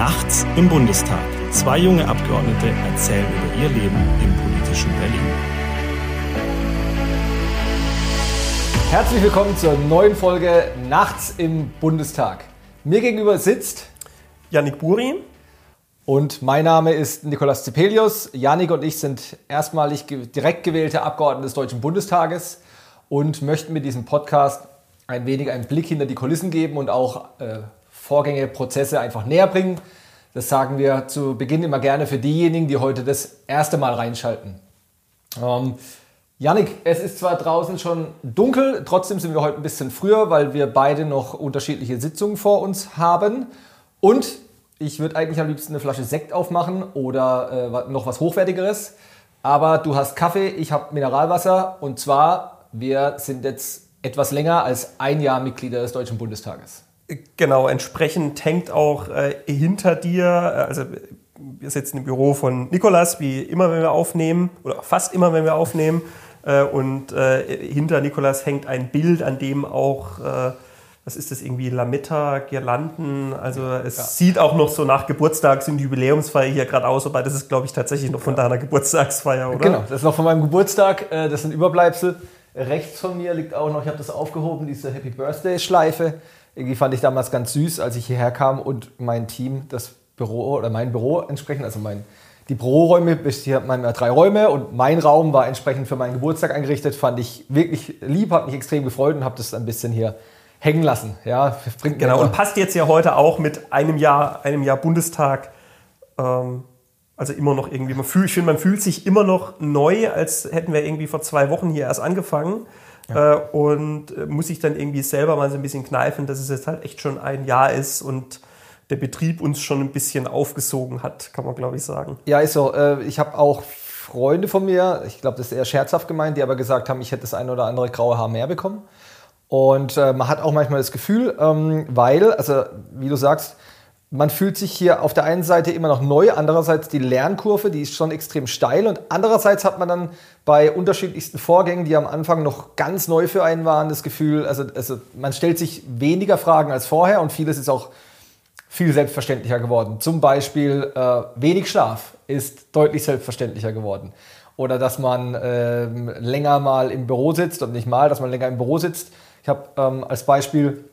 Nachts im Bundestag. Zwei junge Abgeordnete erzählen über ihr Leben im politischen Berlin. Herzlich willkommen zur neuen Folge Nachts im Bundestag. Mir gegenüber sitzt Yannick Buri. Und mein Name ist Nikolaus Zepelius. Janik und ich sind erstmalig direkt gewählte Abgeordnete des Deutschen Bundestages und möchten mit diesem Podcast ein wenig einen Blick hinter die Kulissen geben und auch äh, Vorgänge, Prozesse einfach näher bringen. Das sagen wir zu Beginn immer gerne für diejenigen, die heute das erste Mal reinschalten. Ähm, Janik, es ist zwar draußen schon dunkel, trotzdem sind wir heute ein bisschen früher, weil wir beide noch unterschiedliche Sitzungen vor uns haben. Und ich würde eigentlich am liebsten eine Flasche Sekt aufmachen oder äh, noch was Hochwertigeres. Aber du hast Kaffee, ich habe Mineralwasser. Und zwar, wir sind jetzt etwas länger als ein Jahr Mitglieder des Deutschen Bundestages. Genau, entsprechend hängt auch äh, hinter dir, äh, also wir sitzen im Büro von Nikolas, wie immer, wenn wir aufnehmen, oder fast immer, wenn wir aufnehmen. Äh, und äh, hinter Nikolas hängt ein Bild, an dem auch äh, was ist das irgendwie, Lametta, Girlanden, also es ja. sieht auch noch so nach Geburtstags- und Jubiläumsfeier hier gerade aus, aber das ist, glaube ich, tatsächlich noch von deiner Geburtstagsfeier, oder? Genau, das ist noch von meinem Geburtstag, äh, das sind Überbleibsel. Rechts von mir liegt auch noch, ich habe das aufgehoben, diese Happy Birthday-Schleife. Irgendwie fand ich damals ganz süß, als ich hierher kam und mein Team das Büro oder mein Büro entsprechend, also mein, die Büroräume, hier hat man drei Räume und mein Raum war entsprechend für meinen Geburtstag eingerichtet, fand ich wirklich lieb, hat mich extrem gefreut und habe das ein bisschen hier hängen lassen. Ja, bringt genau, und passt jetzt ja heute auch mit einem Jahr, einem Jahr Bundestag. Ähm, also immer noch irgendwie, man fühlt, ich finde, man fühlt sich immer noch neu, als hätten wir irgendwie vor zwei Wochen hier erst angefangen. Ja. Äh, und äh, muss sich dann irgendwie selber mal so ein bisschen kneifen, dass es jetzt halt echt schon ein Jahr ist und der Betrieb uns schon ein bisschen aufgesogen hat, kann man glaube ich sagen. Ja, ist so. Äh, ich habe auch Freunde von mir, ich glaube, das ist eher scherzhaft gemeint, die aber gesagt haben, ich hätte das eine oder andere graue Haar mehr bekommen. Und äh, man hat auch manchmal das Gefühl, ähm, weil, also wie du sagst, man fühlt sich hier auf der einen Seite immer noch neu, andererseits die Lernkurve, die ist schon extrem steil und andererseits hat man dann bei unterschiedlichsten Vorgängen, die am Anfang noch ganz neu für einen waren, das Gefühl, also, also man stellt sich weniger Fragen als vorher und vieles ist auch viel selbstverständlicher geworden. Zum Beispiel äh, wenig Schlaf ist deutlich selbstverständlicher geworden. Oder dass man äh, länger mal im Büro sitzt und nicht mal, dass man länger im Büro sitzt ich habe ähm, als Beispiel,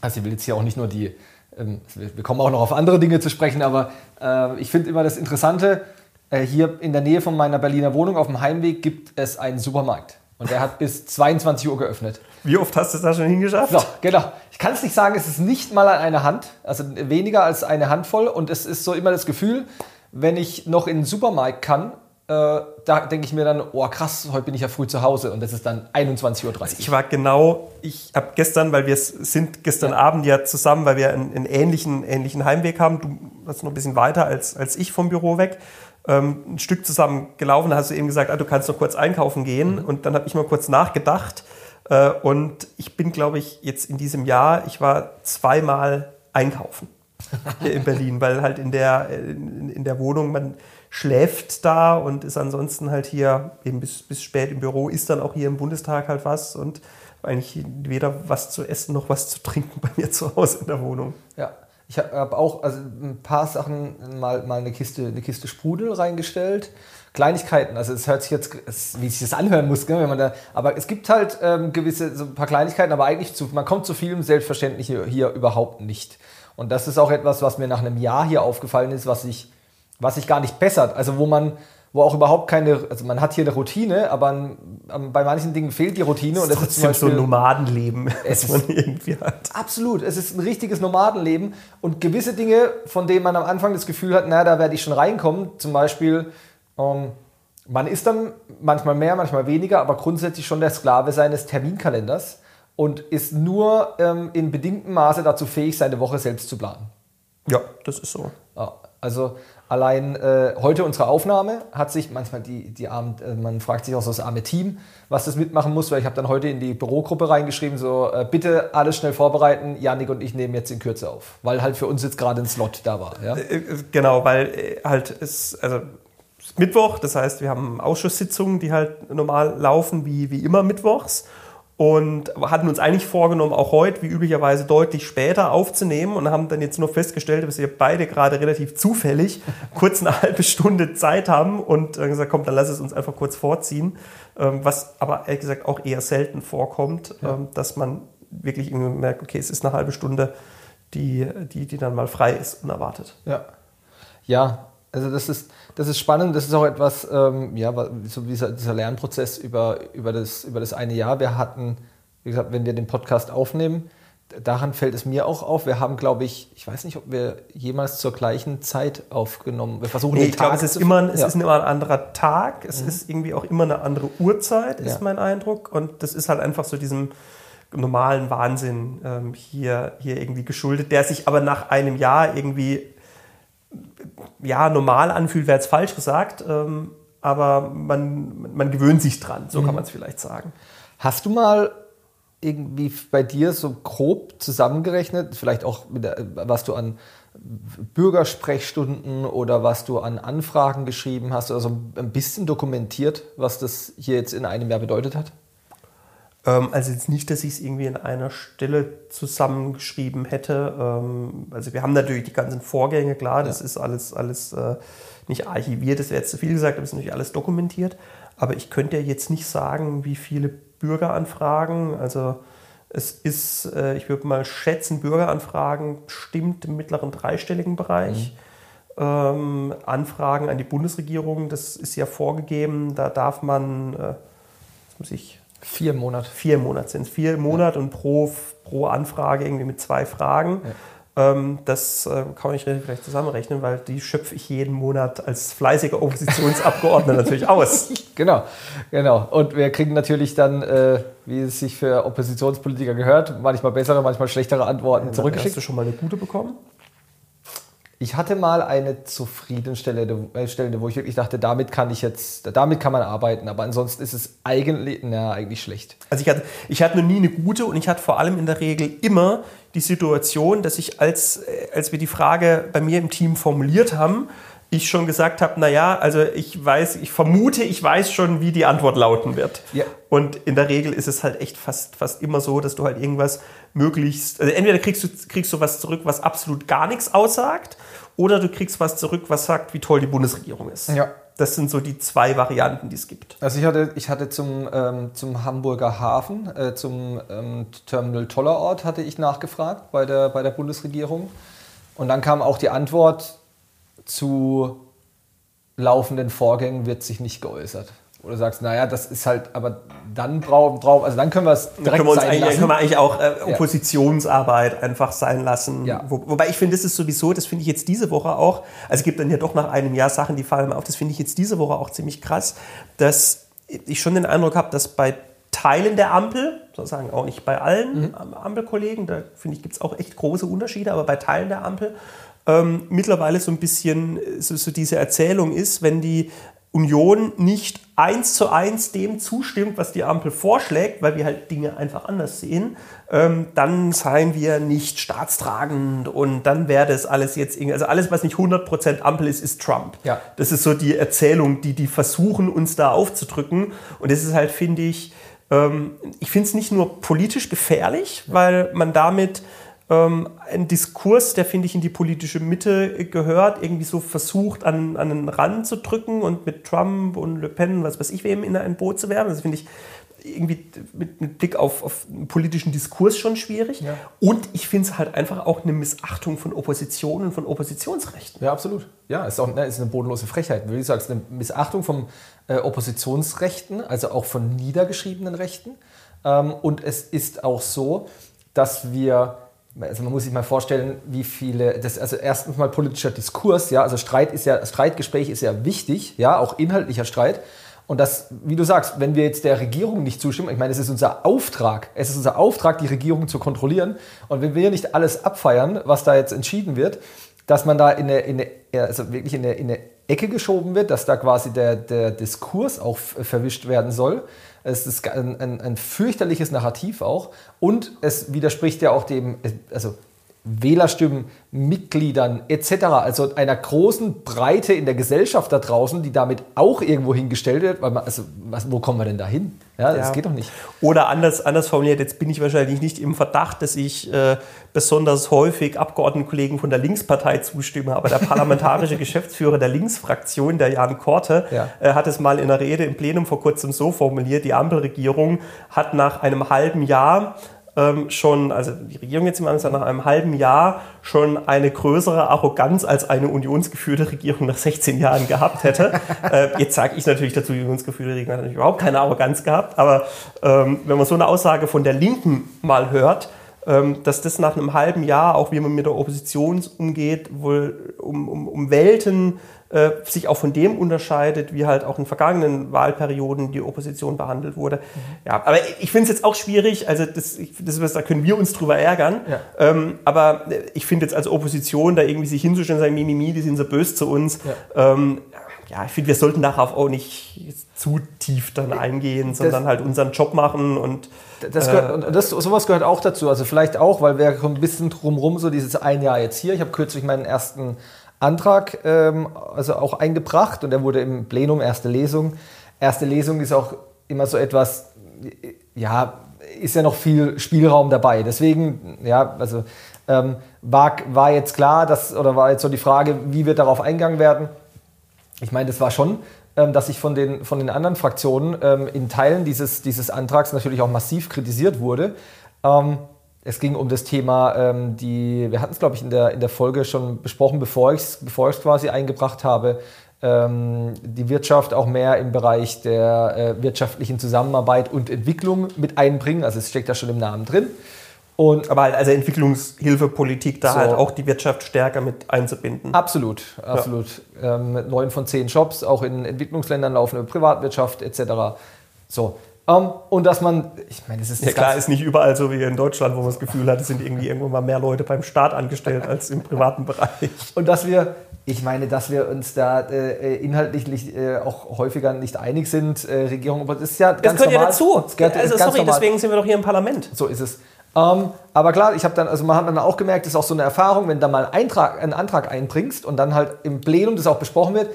also ich will jetzt hier auch nicht nur die, ähm, wir kommen auch noch auf andere Dinge zu sprechen, aber äh, ich finde immer das Interessante, äh, hier in der Nähe von meiner Berliner Wohnung auf dem Heimweg gibt es einen Supermarkt. Und der hat bis 22 Uhr geöffnet. Wie oft hast du es da schon hingeschafft? So, genau. Ich kann es nicht sagen, es ist nicht mal an einer Hand, also weniger als eine Handvoll. Und es ist so immer das Gefühl, wenn ich noch in den Supermarkt kann, da denke ich mir dann, oh krass, heute bin ich ja früh zu Hause und es ist dann 21.30 Uhr. Ich war genau, ich habe gestern, weil wir sind gestern ja. Abend ja zusammen, weil wir einen, einen, ähnlichen, ähnlichen Heimweg haben, du warst noch ein bisschen weiter als, als ich vom Büro weg, ähm, ein Stück zusammen gelaufen, da hast du eben gesagt, ah, du kannst noch kurz einkaufen gehen mhm. und dann habe ich mal kurz nachgedacht äh, und ich bin, glaube ich, jetzt in diesem Jahr, ich war zweimal einkaufen hier in Berlin, weil halt in der, in, in der Wohnung man schläft da und ist ansonsten halt hier eben bis, bis spät im Büro, ist dann auch hier im Bundestag halt was und eigentlich weder was zu essen noch was zu trinken bei mir zu Hause in der Wohnung. Ja. Ich habe auch also ein paar Sachen mal, mal eine, Kiste, eine Kiste Sprudel reingestellt. Kleinigkeiten, also es hört sich jetzt, wie sich das anhören muss, wenn man da, aber es gibt halt ähm, gewisse, so ein paar Kleinigkeiten, aber eigentlich zu, man kommt zu vielem selbstverständlich hier, hier überhaupt nicht. Und das ist auch etwas, was mir nach einem Jahr hier aufgefallen ist, was ich was sich gar nicht bessert. Also wo man, wo auch überhaupt keine, also man hat hier eine Routine, aber an, bei manchen Dingen fehlt die Routine. und das ist zum Beispiel, so ein Nomadenleben, es man irgendwie hat. Absolut, es ist ein richtiges Nomadenleben und gewisse Dinge, von denen man am Anfang das Gefühl hat, na, da werde ich schon reinkommen, zum Beispiel, ähm, man ist dann manchmal mehr, manchmal weniger, aber grundsätzlich schon der Sklave seines Terminkalenders und ist nur ähm, in bedingtem Maße dazu fähig, seine Woche selbst zu planen. Ja, das ist so. Ja, also Allein äh, heute unsere Aufnahme hat sich manchmal die, die armen, äh, man fragt sich auch so das arme Team, was das mitmachen muss, weil ich habe dann heute in die Bürogruppe reingeschrieben, so äh, bitte alles schnell vorbereiten, Janik und ich nehmen jetzt in Kürze auf, weil halt für uns jetzt gerade ein Slot da war. Ja? Äh, äh, genau, weil äh, halt es, also Mittwoch, das heißt, wir haben Ausschusssitzungen, die halt normal laufen, wie, wie immer mittwochs. Und hatten uns eigentlich vorgenommen, auch heute, wie üblicherweise, deutlich später aufzunehmen und haben dann jetzt nur festgestellt, dass wir beide gerade relativ zufällig kurz eine halbe Stunde Zeit haben und gesagt, komm, dann lass es uns einfach kurz vorziehen, ähm, was aber ehrlich gesagt auch eher selten vorkommt, ja. Ähm, dass man wirklich irgendwie merkt, okay, es ist eine halbe Stunde, die, die, die dann mal frei ist, unerwartet. Ja. Ja, also das ist, das ist spannend, das ist auch etwas, ähm, ja, so dieser, dieser Lernprozess über, über, das, über das eine Jahr. Wir hatten, wie gesagt, wenn wir den Podcast aufnehmen, daran fällt es mir auch auf. Wir haben, glaube ich, ich weiß nicht, ob wir jemals zur gleichen Zeit aufgenommen. Wir versuchen nee, den ich Tag. Glaube, es ist immer, es ja. ist immer ein anderer Tag. Es mhm. ist irgendwie auch immer eine andere Uhrzeit, ist ja. mein Eindruck. Und das ist halt einfach so diesem normalen Wahnsinn ähm, hier, hier irgendwie geschuldet, der sich aber nach einem Jahr irgendwie ja, normal anfühlt, wäre jetzt falsch gesagt, ähm, aber man, man gewöhnt sich dran, so mhm. kann man es vielleicht sagen. Hast du mal irgendwie bei dir so grob zusammengerechnet, vielleicht auch, der, was du an Bürgersprechstunden oder was du an Anfragen geschrieben hast, also ein bisschen dokumentiert, was das hier jetzt in einem Jahr bedeutet hat? Ähm, also jetzt nicht, dass ich es irgendwie in einer Stelle zusammengeschrieben hätte. Ähm, also wir haben natürlich die ganzen Vorgänge, klar, das ja. ist alles, alles äh, nicht archiviert, das wäre jetzt zu viel gesagt, aber es ist natürlich alles dokumentiert. Aber ich könnte ja jetzt nicht sagen, wie viele Bürgeranfragen, also es ist, äh, ich würde mal schätzen, Bürgeranfragen bestimmt im mittleren dreistelligen Bereich. Mhm. Ähm, Anfragen an die Bundesregierung, das ist ja vorgegeben, da darf man, äh, das muss ich Vier Monate. Vier Monate sind es. Vier Monate ja. und pro, pro Anfrage irgendwie mit zwei Fragen. Ja. Ähm, das äh, kann man nicht vielleicht zusammenrechnen, weil die schöpfe ich jeden Monat als fleißiger Oppositionsabgeordneter natürlich aus. Genau, genau. Und wir kriegen natürlich dann, äh, wie es sich für Oppositionspolitiker gehört, manchmal bessere, manchmal schlechtere Antworten ja, zurückgeschickt. Hast du schon mal eine gute bekommen? Ich hatte mal eine zufriedenstellende äh, wo ich wirklich dachte, damit kann ich jetzt, damit kann man arbeiten, aber ansonsten ist es eigentlich, na, eigentlich schlecht. Also ich hatte, ich hatte noch nie eine gute und ich hatte vor allem in der Regel immer die Situation, dass ich, als, äh, als wir die Frage bei mir im Team formuliert haben, ich schon gesagt habe, naja, also ich weiß, ich vermute, ich weiß schon, wie die Antwort lauten wird. Ja. Und in der Regel ist es halt echt fast, fast immer so, dass du halt irgendwas möglichst, also entweder kriegst du, kriegst du was zurück, was absolut gar nichts aussagt, oder du kriegst was zurück, was sagt, wie toll die Bundesregierung ist. Ja. Das sind so die zwei Varianten, die es gibt. Also ich hatte, ich hatte zum, ähm, zum Hamburger Hafen, äh, zum ähm, Terminal Tollerort hatte ich nachgefragt bei der, bei der Bundesregierung. Und dann kam auch die Antwort, zu laufenden Vorgängen wird sich nicht geäußert. Oder sagst, naja, das ist halt, aber dann brauchen, brauch, also dann können wir es direkt können wir uns sein lassen. können wir eigentlich auch äh, Oppositionsarbeit ja. einfach sein lassen. Ja. Wo, wobei ich finde, das ist sowieso, das finde ich jetzt diese Woche auch, also es gibt dann ja doch nach einem Jahr Sachen, die fallen mir auf, das finde ich jetzt diese Woche auch ziemlich krass, dass ich schon den Eindruck habe, dass bei Teilen der Ampel, sozusagen auch nicht bei allen mhm. Ampelkollegen, da finde ich, gibt es auch echt große Unterschiede, aber bei Teilen der Ampel ähm, mittlerweile so ein bisschen so, so diese Erzählung ist, wenn die Union nicht eins zu eins dem zustimmt, was die Ampel vorschlägt, weil wir halt Dinge einfach anders sehen, ähm, dann seien wir nicht staatstragend und dann wäre das alles jetzt irgendwie, also alles, was nicht 100% Ampel ist, ist Trump. Ja. Das ist so die Erzählung, die die versuchen, uns da aufzudrücken. Und das ist halt, finde ich, ähm, ich finde es nicht nur politisch gefährlich, weil man damit ein Diskurs, der, finde ich, in die politische Mitte gehört, irgendwie so versucht, an, an den Rand zu drücken und mit Trump und Le Pen, was weiß ich, wem in ein Boot zu werfen. Das finde ich irgendwie mit, mit, Blick auf, auf einen politischen Diskurs schon schwierig. Ja. Und ich finde es halt einfach auch eine Missachtung von Opposition und von Oppositionsrechten. Ja, absolut. Ja, ist auch ne, ist eine bodenlose Frechheit. Wie du sagst, eine Missachtung von äh, Oppositionsrechten, also auch von niedergeschriebenen Rechten. Ähm, und es ist auch so, dass wir also man muss sich mal vorstellen, wie viele, das, also erstens mal politischer Diskurs, ja, also Streit ist ja, Streitgespräch ist ja wichtig, ja, auch inhaltlicher Streit. Und das, wie du sagst, wenn wir jetzt der Regierung nicht zustimmen, ich meine, es ist unser Auftrag, es ist unser Auftrag, die Regierung zu kontrollieren. Und wenn wir nicht alles abfeiern, was da jetzt entschieden wird, dass man da in eine, in eine also wirklich in eine, in eine Ecke geschoben wird, dass da quasi der, der Diskurs auch verwischt werden soll, es ist ein, ein, ein, fürchterliches Narrativ auch. Und es widerspricht ja auch dem, also Wählerstimmen, Mitgliedern etc., also einer großen Breite in der Gesellschaft da draußen, die damit auch irgendwo hingestellt wird, weil man, also was, wo kommen wir denn da hin? Ja, das Ja. geht doch nicht. Oder anders, anders formuliert, jetzt bin ich wahrscheinlich nicht im Verdacht, dass ich äh, besonders häufig Abgeordnetenkollegen von der Linkspartei zustimme, aber der parlamentarische Geschäftsführer der Linksfraktion, der Jan Korte, Ja. äh, hat es mal in einer Rede im Plenum vor kurzem so formuliert, die Ampelregierung hat nach einem halben Jahr ähm, schon, also die Regierung jetzt im Ansatz nach einem halben Jahr schon eine größere Arroganz als eine unionsgeführte Regierung nach 16 Jahren gehabt hätte. äh, jetzt sage ich natürlich dazu, die unionsgeführte Regierung hat natürlich überhaupt keine Arroganz gehabt, aber ähm, wenn man so eine Aussage von der Linken mal hört, ähm, dass das nach einem halben Jahr, auch wie man mit der Opposition umgeht, wohl um, um, um Welten äh, sich auch von dem unterscheidet, wie halt auch in vergangenen Wahlperioden die Opposition behandelt wurde. Ja, aber ich finde es jetzt auch schwierig, also das, ich, das was, da können wir uns drüber ärgern, Ja. ähm, aber äh, ich finde jetzt als Opposition da irgendwie sich hinzustellen und sagen, Mimimi, die sind so böse zu uns, ähm, ja, ich finde, wir sollten darauf auch nicht zu tief dann eingehen, sondern halt unseren Job machen und Das gehört, und das, sowas gehört auch dazu. Also vielleicht auch, weil wir ein bisschen drumrum, so dieses ein Jahr jetzt hier. Ich habe kürzlich meinen ersten Antrag ähm, also auch eingebracht und der wurde im Plenum, erste Lesung. Erste Lesung ist auch immer so etwas, ja, ist ja noch viel Spielraum dabei. Deswegen, ja, also ähm, war, war jetzt klar, dass, oder war jetzt so die Frage, wie wird darauf eingegangen werden? Ich meine, das war schon, ähm, dass ich von den, von den anderen Fraktionen ähm, in Teilen dieses, dieses Antrags natürlich auch massiv kritisiert wurde. Ähm, es ging um das Thema, ähm, die, wir hatten es, glaube ich, in der, in der Folge schon besprochen, bevor ich es bevor ich's quasi eingebracht habe, ähm, die Wirtschaft auch mehr im Bereich der äh, wirtschaftlichen Zusammenarbeit und Entwicklung mit einbringen. Also es steckt ja schon im Namen drin. Und aber halt also Entwicklungshilfepolitik, da So. halt auch die Wirtschaft stärker mit einzubinden. Absolut, absolut. Ähm, mit neun von zehn Jobs, auch in Entwicklungsländern laufen über Privatwirtschaft etc. So. Ähm, und dass man, ich meine, das ist Ja klar, ist nicht überall so wie in Deutschland, wo man das Gefühl hat, es sind irgendwie irgendwann mal mehr Leute beim Staat angestellt als im privaten Bereich. Und dass wir, ich meine, dass wir uns da äh, inhaltlich nicht, äh, auch häufiger nicht einig sind, äh, Regierung, aber das ist ja Das ganz gehört ja dazu. Das gehört, also sorry, normal. deswegen sind wir doch hier im Parlament. So ist es. Ähm, aber klar, ich habe dann, also man hat dann auch gemerkt, das ist auch so eine Erfahrung, wenn du da mal einen, Eintrag, einen Antrag einbringst und dann halt im Plenum das auch besprochen wird.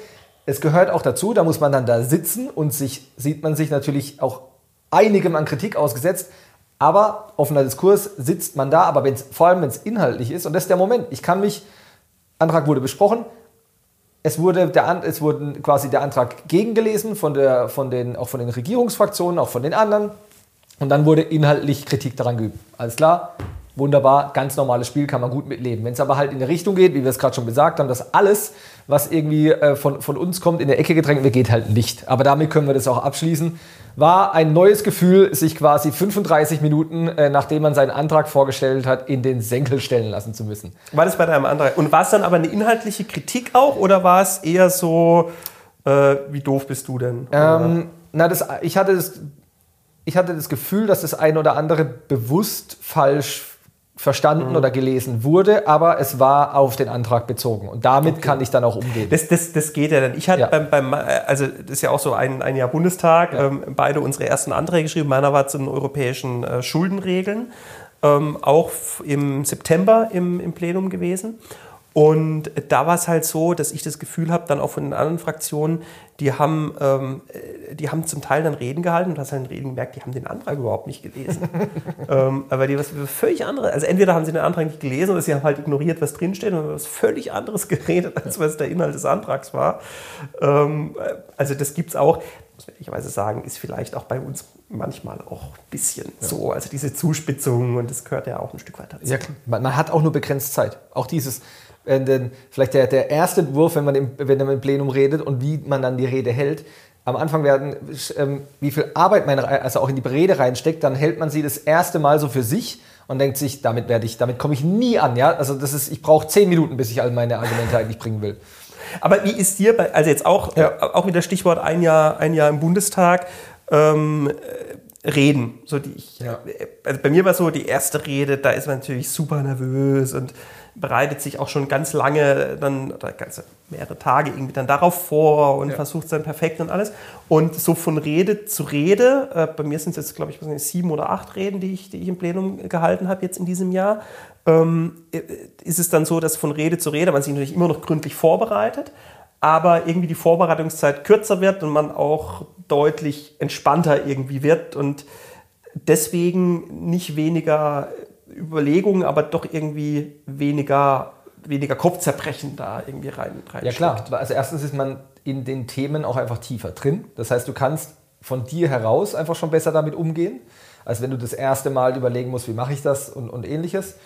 Es gehört auch dazu, da muss man dann da sitzen und sich, sieht man sich natürlich auch einigem an Kritik ausgesetzt. Aber offener Diskurs sitzt man da, aber wenn's, vor allem wenn es inhaltlich ist, und das ist der Moment, ich kann mich, Antrag wurde besprochen, es wurde, der, es wurde quasi der Antrag gegengelesen von der, von den, auch von den Regierungsfraktionen, auch von den anderen. Und dann wurde inhaltlich Kritik daran geübt. Alles klar, wunderbar, ganz normales Spiel, kann man gut mitleben. Wenn es aber halt in eine Richtung geht, wie wir es gerade schon gesagt haben, dass alles, was irgendwie äh, von, von uns kommt, in der Ecke gedrängt wird, geht halt nicht. Aber damit können wir das auch abschließen. War ein neues Gefühl, sich quasi 35 Minuten, äh, nachdem man seinen Antrag vorgestellt hat, in den Senkel stellen lassen zu müssen. War das bei deinem Antrag? Und war es dann aber eine inhaltliche Kritik auch oder war es eher so, äh, wie doof bist du denn? Ähm, na, das, ich, hatte das, ich hatte das Gefühl, dass das ein oder andere bewusst falsch verstanden oder gelesen wurde, aber es war auf den Antrag bezogen. Und damit kann ich dann auch umgehen. Das, das, das geht ja dann. Ich hatte Ja. beim, beim, also das ist ja auch so ein, ein Jahr Bundestag, ähm, beide unsere ersten Anträge geschrieben. Meiner war zu den europäischen äh, Schuldenregeln, ähm, auch im September im, im Plenum gewesen. Und da war es halt so, dass ich das Gefühl habe, dann auch von den anderen Fraktionen, die haben, ähm, äh, die haben zum Teil dann Reden gehalten und hast halt in den Reden gemerkt, die haben den Antrag überhaupt nicht gelesen. ähm, aber die was völlig anderes. Also entweder haben sie den Antrag nicht gelesen oder sie haben halt ignoriert, was drinsteht und haben was völlig anderes geredet, als was der Inhalt des Antrags war. Ähm, äh, also das gibt es auch, muss man ehrlicherweise sagen, ist vielleicht auch bei uns manchmal auch ein bisschen so. Also diese Zuspitzung und das gehört ja auch ein Stück weiter dazu. Ja, man, man hat auch nur begrenzt Zeit. Auch dieses, denn vielleicht der, der erste Entwurf, wenn man, im, wenn man im Plenum redet und wie man dann die Rede hält. Am Anfang werden, ähm, wie viel Arbeit man also auch in die Rede reinsteckt, dann hält man sie das erste Mal so für sich und denkt sich, damit werde ich, damit komme ich nie an. Ja? Also das ist, ich brauche zehn Minuten, bis ich all meine Argumente eigentlich bringen will. Aber wie ist dir bei, also jetzt auch, Ja. äh, auch wieder Stichwort ein Jahr, ein Jahr im Bundestag, ähm, Reden. So die ich, ja. also bei mir war so die erste Rede, da ist man natürlich super nervös und bereitet sich auch schon ganz lange, dann oder ganze mehrere Tage irgendwie dann darauf vor und ja. versucht sein perfekt und alles. Und so von Rede zu Rede, äh, bei mir sind es jetzt, glaube ich, nicht, sieben oder acht Reden, die ich, die ich im Plenum gehalten habe jetzt in diesem Jahr, ähm, ist es dann so, dass von Rede zu Rede man sich natürlich immer noch gründlich vorbereitet, aber irgendwie die Vorbereitungszeit kürzer wird und man auch deutlich entspannter irgendwie wird und deswegen nicht weniger Überlegungen, aber doch irgendwie weniger, weniger Kopfzerbrechen da irgendwie rein, rein Ja klar, also erstens ist man in den Themen auch einfach tiefer drin. Das heißt, du kannst von dir heraus einfach schon besser damit umgehen, als wenn du das erste Mal überlegen musst, wie mache ich das und, und ähnliches.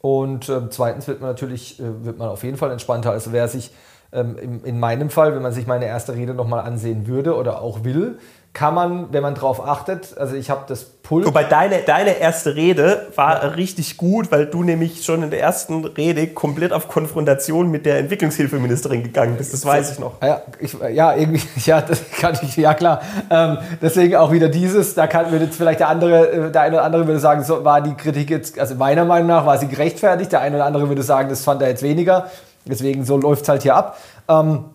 Und äh, zweitens wird man natürlich, äh, wird man auf jeden Fall entspannter. Also wer sich in, in meinem Fall, wenn man sich meine erste Rede nochmal ansehen würde oder auch will, kann man, wenn man drauf achtet, also ich habe das Pult. Wobei deine, deine erste Rede war ja. richtig gut, weil du nämlich schon in der ersten Rede komplett auf Konfrontation mit der Entwicklungshilfeministerin gegangen bist. Das weiß ich noch. Ja, ich, ja irgendwie, ja, das kann ich, ja klar. Ähm, deswegen auch wieder dieses, da kann, würde jetzt vielleicht der andere, äh, der eine oder andere würde sagen, so war die Kritik jetzt, also meiner Meinung nach war sie gerechtfertigt, der eine oder andere würde sagen, das fand er jetzt weniger. Deswegen so läuft es halt hier ab. Ähm,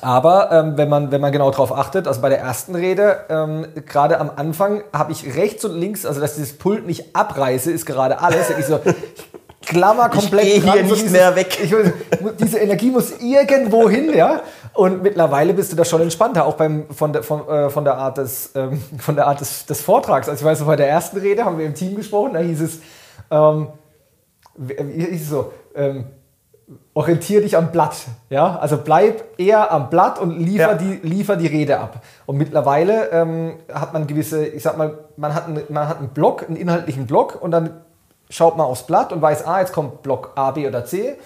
aber ähm, wenn, man, wenn man genau darauf achtet, also bei der ersten Rede, ähm, gerade am Anfang habe ich rechts und links, also dass dieses Pult nicht abreiße, ist gerade alles. Ich so, ich klammer komplett ich hier nicht so dieses, mehr weg. Ich, diese Energie muss irgendwo hin, ja. Und mittlerweile bist du da schon entspannter, auch beim, von, der, von, äh, von der Art, des, ähm, von der Art des, des Vortrags. Also ich weiß, bei der ersten Rede haben wir im Team gesprochen, da hieß es, ähm, hieß es so, ähm, orientiere dich am Blatt. Ja? Also bleib eher am Blatt und liefer, ja. die, liefer die Rede ab. Und mittlerweile ähm, hat man gewisse, ich sag mal, man hat, einen, man hat einen Block, einen inhaltlichen Block und dann schaut man aufs Blatt und weiß, ah, jetzt kommt Block A, B oder C,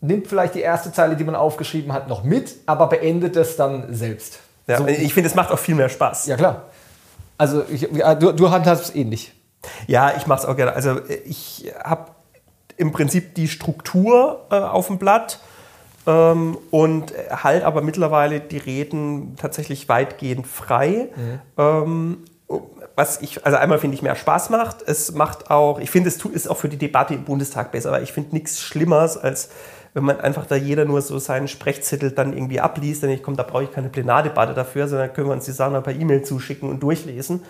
nimmt vielleicht die erste Zeile, die man aufgeschrieben hat, noch mit, aber beendet es dann selbst. Ja, so. Ich finde, es macht auch viel mehr Spaß. Ja, klar. Also ich, du, du handhabst es ähnlich. Ja, ich mache es auch gerne. Also ich habe im Prinzip die Struktur äh, auf dem Blatt ähm, und halt aber mittlerweile die Reden tatsächlich weitgehend frei. Mhm. Ähm, was ich, also einmal finde ich mehr Spaß macht. Es macht auch, ich finde, es tut, ist auch für die Debatte im Bundestag besser, weil ich finde nichts Schlimmeres als wenn man einfach da jeder nur so seinen Sprechzettel dann irgendwie abliest, dann ich komme, da brauche ich keine Plenardebatte dafür, sondern können wir uns die Sachen per E-Mail zuschicken und durchlesen.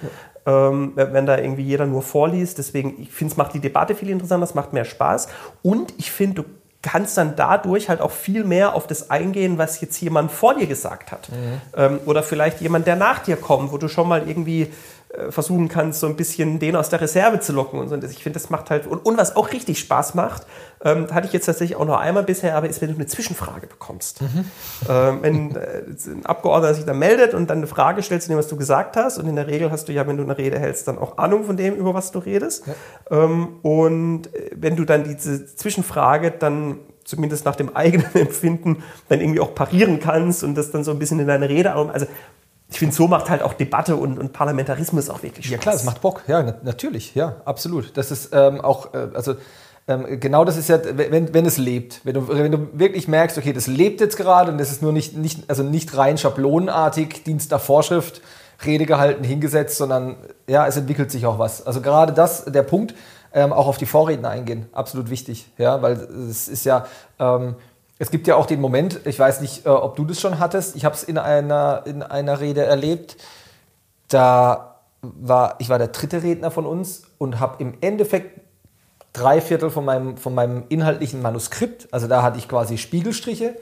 Ja. Ähm, wenn da irgendwie jeder nur vorliest. Deswegen, ich finde, es macht die Debatte viel interessanter, es macht mehr Spaß. Und ich finde, du kannst dann dadurch halt auch viel mehr auf das eingehen, was jetzt jemand vor dir gesagt hat. Mhm. Ähm, oder vielleicht jemand, der nach dir kommt, wo du schon mal irgendwie versuchen kannst, so ein bisschen den aus der Reserve zu locken. Und so. ich finde, das macht halt, und, und, was auch richtig Spaß macht, ähm, hatte ich jetzt tatsächlich auch noch einmal bisher, aber ist, wenn du eine Zwischenfrage bekommst. Mhm. Ähm, wenn äh, ein Abgeordneter sich dann meldet und dann eine Frage stellt zu dem, was du gesagt hast, und in der Regel hast du ja, wenn du eine Rede hältst, dann auch Ahnung von dem, über was du redest. Ja. Ähm, und äh, wenn du dann diese Zwischenfrage dann zumindest nach dem eigenen Empfinden dann irgendwie auch parieren kannst und das dann so ein bisschen in deine Rede, also ich finde, so macht halt auch Debatte und, und, Parlamentarismus auch wirklich Spaß. Ja klar, es macht Bock. Ja, natürlich. Ja, absolut. Das ist ähm, auch, äh, also ähm, genau das ist ja, wenn, wenn es lebt. Wenn du, wenn du wirklich merkst, okay, das lebt jetzt gerade und das ist nur nicht, nicht, also nicht rein schablonenartig, Dienst nach Vorschrift, Rede gehalten, hingesetzt, sondern ja, es entwickelt sich auch was. Also gerade das, der Punkt, ähm, auch auf die Vorredner eingehen, absolut wichtig. Ja, weil es ist ja, ähm, es gibt ja auch den Moment, ich weiß nicht, äh, ob du das schon hattest, ich habe es in einer, in einer Rede erlebt, da war, ich war der dritte Redner von uns und habe im Endeffekt drei Viertel von meinem, von meinem inhaltlichen Manuskript, also da hatte ich quasi Spiegelstriche,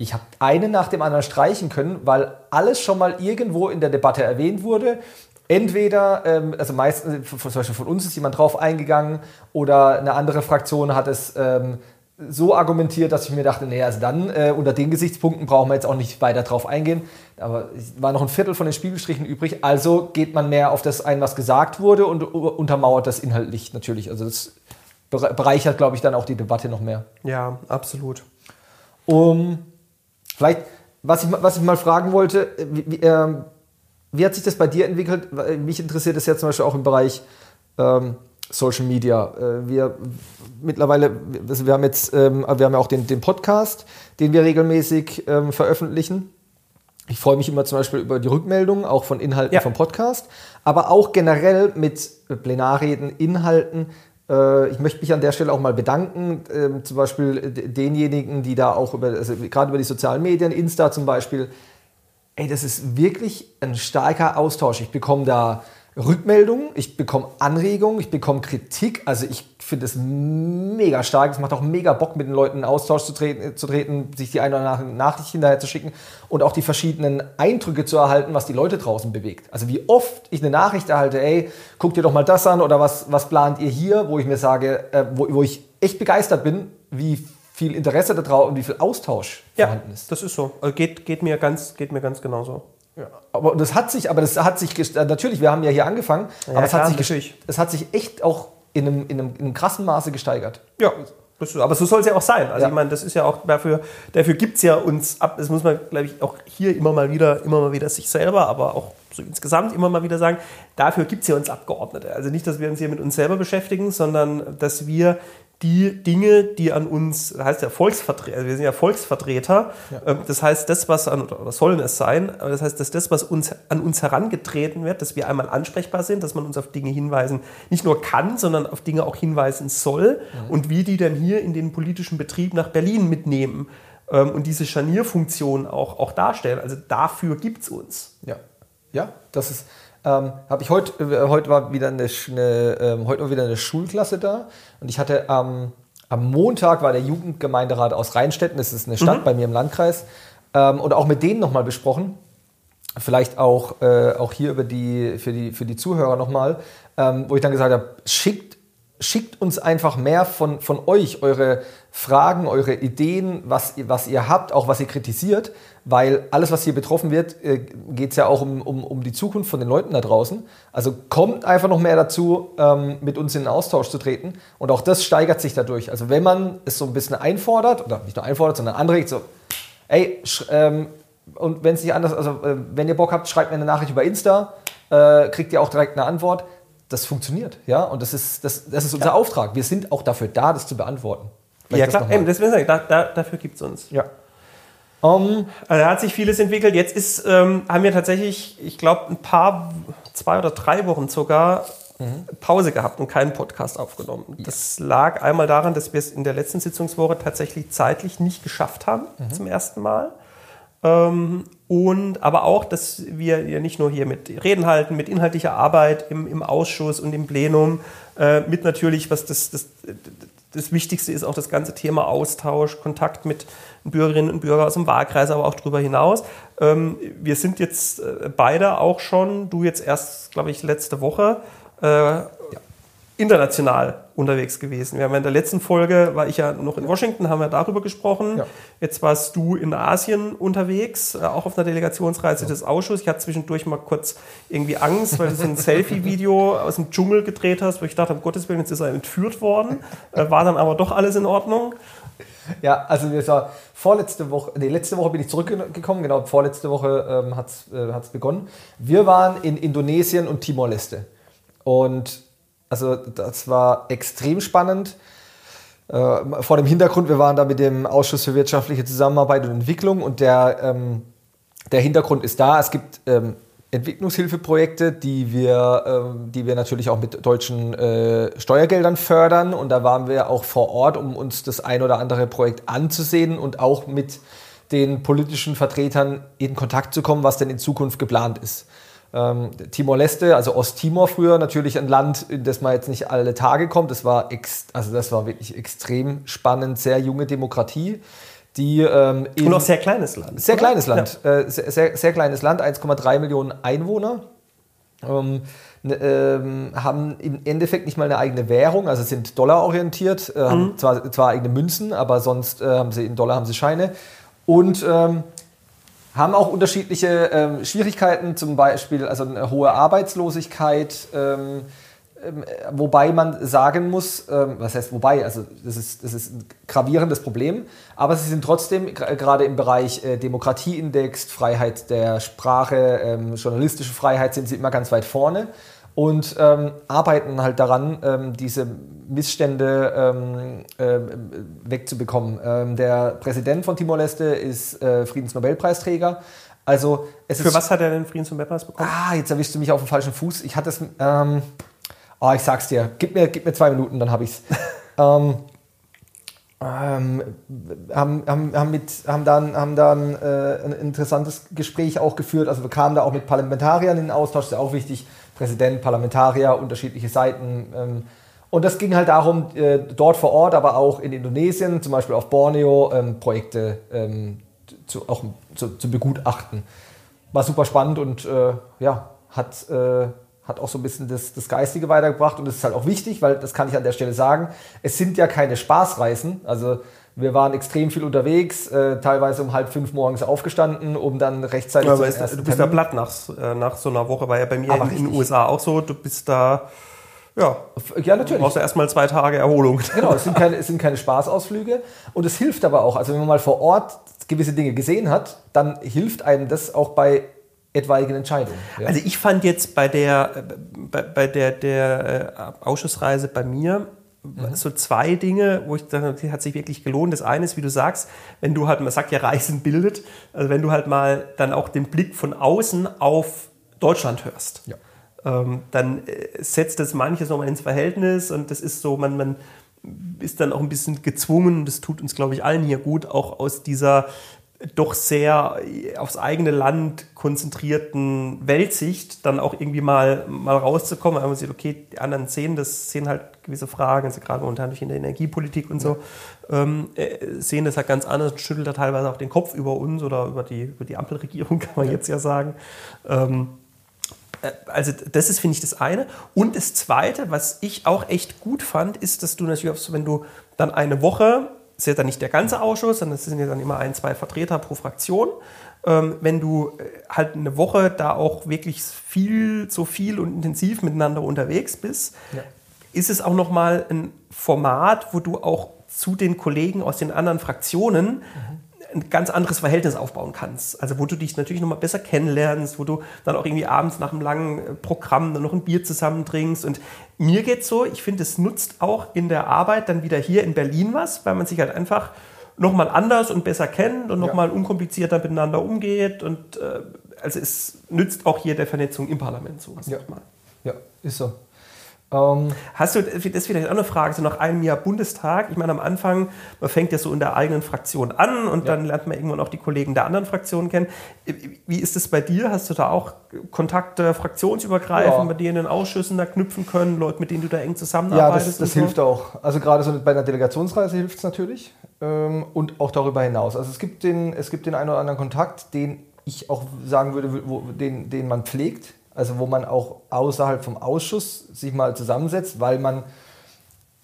ich habe einen nach dem anderen streichen können, weil alles schon mal irgendwo in der Debatte erwähnt wurde. Entweder, ähm, also meistens, zum Beispiel von uns ist jemand drauf eingegangen oder eine andere Fraktion hat es ähm, so argumentiert, dass ich mir dachte, nee, also dann äh, unter den Gesichtspunkten brauchen wir jetzt auch nicht weiter drauf eingehen. Aber es war noch ein Viertel von den Spiegelstrichen übrig. Also geht man mehr auf das ein, was gesagt wurde und untermauert das inhaltlich natürlich. Also das bereichert, glaube ich, dann auch die Debatte noch mehr. Ja, absolut. Um, vielleicht, was ich, was ich mal fragen wollte, wie, wie, äh, wie hat sich das bei dir entwickelt? Mich interessiert das ja zum Beispiel auch im Bereich ähm, Social Media. Äh, wir mittlerweile, also wir haben jetzt, ähm, wir haben ja auch den, den Podcast, den wir regelmäßig ähm, veröffentlichen. Ich freue mich immer zum Beispiel über die Rückmeldungen, auch von Inhalten Ja. vom Podcast, aber auch generell mit Plenarreden, Inhalten. Äh, Ich möchte mich an der Stelle auch mal bedanken, ähm, zum Beispiel denjenigen, die da auch über, also gerade über die sozialen Medien, Insta zum Beispiel, ey, das ist wirklich ein starker Austausch. Ich bekomme da Rückmeldungen, ich bekomme Anregungen, ich bekomme Kritik. Also ich finde es mega stark. Es macht auch mega Bock, mit den Leuten in Austausch zu treten, zu treten sich die eine oder andere Nachricht hinterher zu schicken und auch die verschiedenen Eindrücke zu erhalten, was die Leute draußen bewegt. Also wie oft ich eine Nachricht erhalte, ey, guck dir doch mal das an oder was, was plant ihr hier, wo ich mir sage, äh, wo, wo ich echt begeistert bin, wie viel Interesse da drauf und wie viel Austausch Ja, vorhanden ist. das ist so. Also geht, geht, mir ganz, geht mir ganz genauso. Aber das hat sich, aber das hat sich, äh, natürlich, wir haben ja hier angefangen, aber es, klar, hat sich, es hat sich echt auch in einem, in einem, in einem krassen Maße gesteigert. Ja, aber so soll es ja auch sein. Also Ja. ich meine, das ist ja auch dafür, dafür gibt es ja uns ab, das muss man, glaube ich, auch hier immer mal wieder, immer mal wieder sich selber, aber auch so insgesamt immer mal wieder sagen, dafür gibt es ja uns Abgeordnete. Also nicht, dass wir uns hier mit uns selber beschäftigen, sondern dass wir die Dinge, die an uns, das heißt ja Volksvertreter, also wir sind ja Volksvertreter, ähm, das heißt, das, was an, oder sollen es sein, aber das heißt, dass das, was uns, an uns herangetreten wird, dass wir einmal ansprechbar sind, dass man uns auf Dinge hinweisen, nicht nur kann, sondern auf Dinge auch hinweisen soll und wie die dann hier in den politischen Betrieb nach Berlin mitnehmen ähm, und diese Scharnierfunktion auch, auch darstellen. Also dafür gibt es uns. Ja, ja, das ist. Ähm, habe ich heute, äh, heute war wieder eine, eine ähm, heute war wieder eine Schulklasse da und ich hatte am am Montag war der Jugendgemeinderat aus Rheinstetten, das ist eine Stadt bei mir im Landkreis, ähm, und auch mit denen nochmal besprochen. Vielleicht auch, äh, auch hier über die, für, die, für die Zuhörer nochmal, ähm, wo ich dann gesagt habe, schickt, schickt uns einfach mehr von, von euch, eure Fragen, eure Ideen, was, ihr- was ihr habt, auch was ihr kritisiert, weil alles, was hier betroffen wird, äh, geht es ja auch um, um, um die Zukunft von den Leuten da draußen. Also kommt einfach noch mehr dazu, ähm, mit uns in den Austausch zu treten und auch das steigert sich dadurch. Also wenn man es so ein bisschen einfordert, oder nicht nur einfordert, sondern anregt, so, ey, ähm, und wenn es nicht anders, also äh, wenn ihr Bock habt, schreibt mir eine Nachricht über Insta, äh, kriegt ihr auch direkt eine Antwort. Das funktioniert, ja, und das ist, das, das ist unser Auftrag. Wir sind auch dafür da, das zu beantworten. Vielleicht ja, klar, eben, deswegen sage ich, da, da, dafür gibt es uns. Ja. Um, Also da hat sich vieles entwickelt. Jetzt ist, ähm, haben wir tatsächlich, ich glaube, ein paar, zwei oder drei Wochen sogar Pause gehabt und keinen Podcast aufgenommen. Das lag einmal daran, dass wir es in der letzten Sitzungswoche tatsächlich zeitlich nicht geschafft haben, zum ersten Mal. Ähm, und aber auch, dass wir ja nicht nur hier mit Reden halten, mit inhaltlicher Arbeit im, im Ausschuss und im Plenum, äh, mit natürlich, was das, das, das Wichtigste ist, auch das ganze Thema Austausch, Kontakt mit Bürgerinnen und Bürgern aus dem Wahlkreis, aber auch darüber hinaus. Ähm, wir sind jetzt äh, beide auch schon, du jetzt erst, glaube ich, letzte Woche, äh, international unterwegs gewesen. Wir haben in der letzten Folge, war ich ja noch in Washington, haben wir darüber gesprochen. Ja. Jetzt warst du in Asien unterwegs, äh, auch auf einer Delegationsreise des Ausschusses. Ich hatte zwischendurch mal kurz irgendwie Angst, weil du so ein Selfie-Video aus dem Dschungel gedreht hast, wo ich dachte, um Gottes Willen, jetzt ist er entführt worden. Äh, War dann aber doch alles in Ordnung. Ja, also wir war vorletzte Woche, nee, letzte Woche bin ich zurückgekommen, genau, vorletzte Woche ähm, hat es äh, begonnen. Wir waren in Indonesien und Timor-Leste. Und also das war extrem spannend. Äh, vor dem Hintergrund, wir waren da mit dem Ausschuss für wirtschaftliche Zusammenarbeit und Entwicklung und der, ähm, der Hintergrund ist da. Es gibt ähm, Entwicklungshilfeprojekte, die wir, ähm, die wir natürlich auch mit deutschen äh, Steuergeldern fördern. Und da waren wir auch vor Ort, um uns das ein oder andere Projekt anzusehen und auch mit den politischen Vertretern in Kontakt zu kommen, was denn in Zukunft geplant ist. Ähm, Timor-Leste, also Osttimor früher, natürlich ein Land, in das man jetzt nicht alle Tage kommt. Das war, ex also das war wirklich extrem spannend, sehr junge Demokratie, die ähm, Und in- auch sehr kleines Land. sehr oder? kleines Land, äh, sehr, sehr, sehr kleines Land, 1,3 Millionen Einwohner. Ähm, ne, ähm, haben im Endeffekt nicht mal eine eigene Währung, also sind dollarorientiert, äh, haben zwar, zwar eigene Münzen, aber sonst äh, haben sie in Dollar haben sie Scheine und ähm, haben auch unterschiedliche ähm, Schwierigkeiten, zum Beispiel also eine hohe Arbeitslosigkeit, ähm, ähm, wobei man sagen muss, ähm, was heißt wobei, also das ist, das ist ein gravierendes Problem, aber sie sind trotzdem gerade im Bereich äh, Demokratieindex, Freiheit der Sprache, ähm, journalistische Freiheit sind sie immer ganz weit vorne und ähm, arbeiten halt daran, ähm, diese Missstände ähm, wegzubekommen. Ähm, der Präsident von Timor-Leste ist äh, Friedensnobelpreisträger. Also es Für was hat er den Friedensnobelpreis bekommen? Ah, jetzt erwischst du mich auf dem falschen Fuß. Ich hatte es. Ähm, oh, ich sag's dir. Gib mir, gib mir zwei Minuten, dann habe ich's. ähm, ähm, haben, haben, haben, mit, haben dann, haben dann äh, ein interessantes Gespräch auch geführt. Also wir kamen da auch mit Parlamentariern in den Austausch, ist ja auch wichtig. Präsident, Parlamentarier, unterschiedliche Seiten. Ähm, und das ging halt darum, äh, dort vor Ort, aber auch in Indonesien, zum Beispiel auf Borneo, ähm, Projekte ähm, zu, auch zu, zu, begutachten. War super spannend und äh, ja, hat, äh, hat auch so ein bisschen das, das Geistige weitergebracht. Und das ist halt auch wichtig, weil das kann ich an der Stelle sagen. Es sind ja keine Spaßreisen. Also wir waren extrem viel unterwegs, äh, teilweise um halb fünf morgens aufgestanden, um dann rechtzeitig ja, aber ist, Du bist ja platt nach, äh, nach so einer Woche, war ja bei mir in, in den USA auch so. Du bist da ja, ja natürlich. Du brauchst ja erstmal zwei Tage Erholung. Genau, es sind, keine, es sind keine Spaßausflüge. Und es hilft aber auch, also wenn man mal vor Ort gewisse Dinge gesehen hat, dann hilft einem das auch bei etwaigen Entscheidungen. Ja. Also ich fand jetzt bei der, bei, bei der, der äh, Ausschussreise bei mir mhm. so zwei Dinge, wo ich dachte, die hat sich wirklich gelohnt. Das eine ist, wie du sagst, wenn du halt, man sagt ja, Reisen bildet, also wenn du halt mal dann auch den Blick von außen auf Deutschland hörst. Ja ähm, dann äh, setzt das manches nochmal ins Verhältnis und das ist so, man, man ist dann auch ein bisschen gezwungen, das tut uns, glaube ich, allen hier gut, auch aus dieser doch sehr aufs eigene Land konzentrierten Weltsicht dann auch irgendwie mal, mal rauszukommen, weil man sieht, okay, die anderen sehen das, sehen halt gewisse Fragen, also gerade momentan durch in der Energiepolitik und so, ähm, äh, sehen das halt ganz anders schüttelt da teilweise auch den Kopf über uns oder über die, über die Ampelregierung, kann man ja. jetzt ja sagen. Ähm, äh, also das ist, finde ich, das eine. Und das Zweite, was ich auch echt gut fand, ist, dass du natürlich, wenn du dann eine Woche, ist ja dann nicht der ganze Ausschuss, sondern es sind ja dann immer ein, zwei Vertreter pro Fraktion, ähm, wenn du äh, halt eine Woche da auch wirklich viel, so viel und intensiv miteinander unterwegs bist, ja. ist es auch nochmal ein Format, wo du auch zu den Kollegen aus den anderen Fraktionen mhm ein ganz anderes Verhältnis aufbauen kannst. Also wo du dich natürlich nochmal besser kennenlernst, wo du dann auch irgendwie abends nach einem langen äh, Programm dann noch ein Bier zusammen trinkst. Und mir geht's so, ich finde, es nutzt auch in der Arbeit dann wieder hier in Berlin was, weil man sich halt einfach nochmal anders und besser kennt und nochmal ja. unkomplizierter miteinander umgeht. Und äh, also es nützt auch hier der Vernetzung im Parlament so. Ja. ja, ist so. Ähm, Hast du, das ist vielleicht auch eine Frage, so nach einem Jahr Bundestag, ich meine am Anfang, man fängt ja so in der eigenen Fraktion an und ja. dann lernt man irgendwann auch die Kollegen der anderen Fraktionen kennen. Wie ist es bei dir? Hast du da auch Kontakte fraktionsübergreifend, ja. bei dir in den Ausschüssen da knüpfen können, Leute, mit denen du da eng zusammenarbeitest? Ja, das, das hilft so? auch. Also gerade so bei einer Delegationsreise hilft es natürlich ähm, und auch darüber hinaus. Also es gibt, den, es gibt den einen oder anderen Kontakt, den ich auch sagen würde, wo, den, den man pflegt also wo man auch außerhalb vom Ausschuss sich mal zusammensetzt, weil man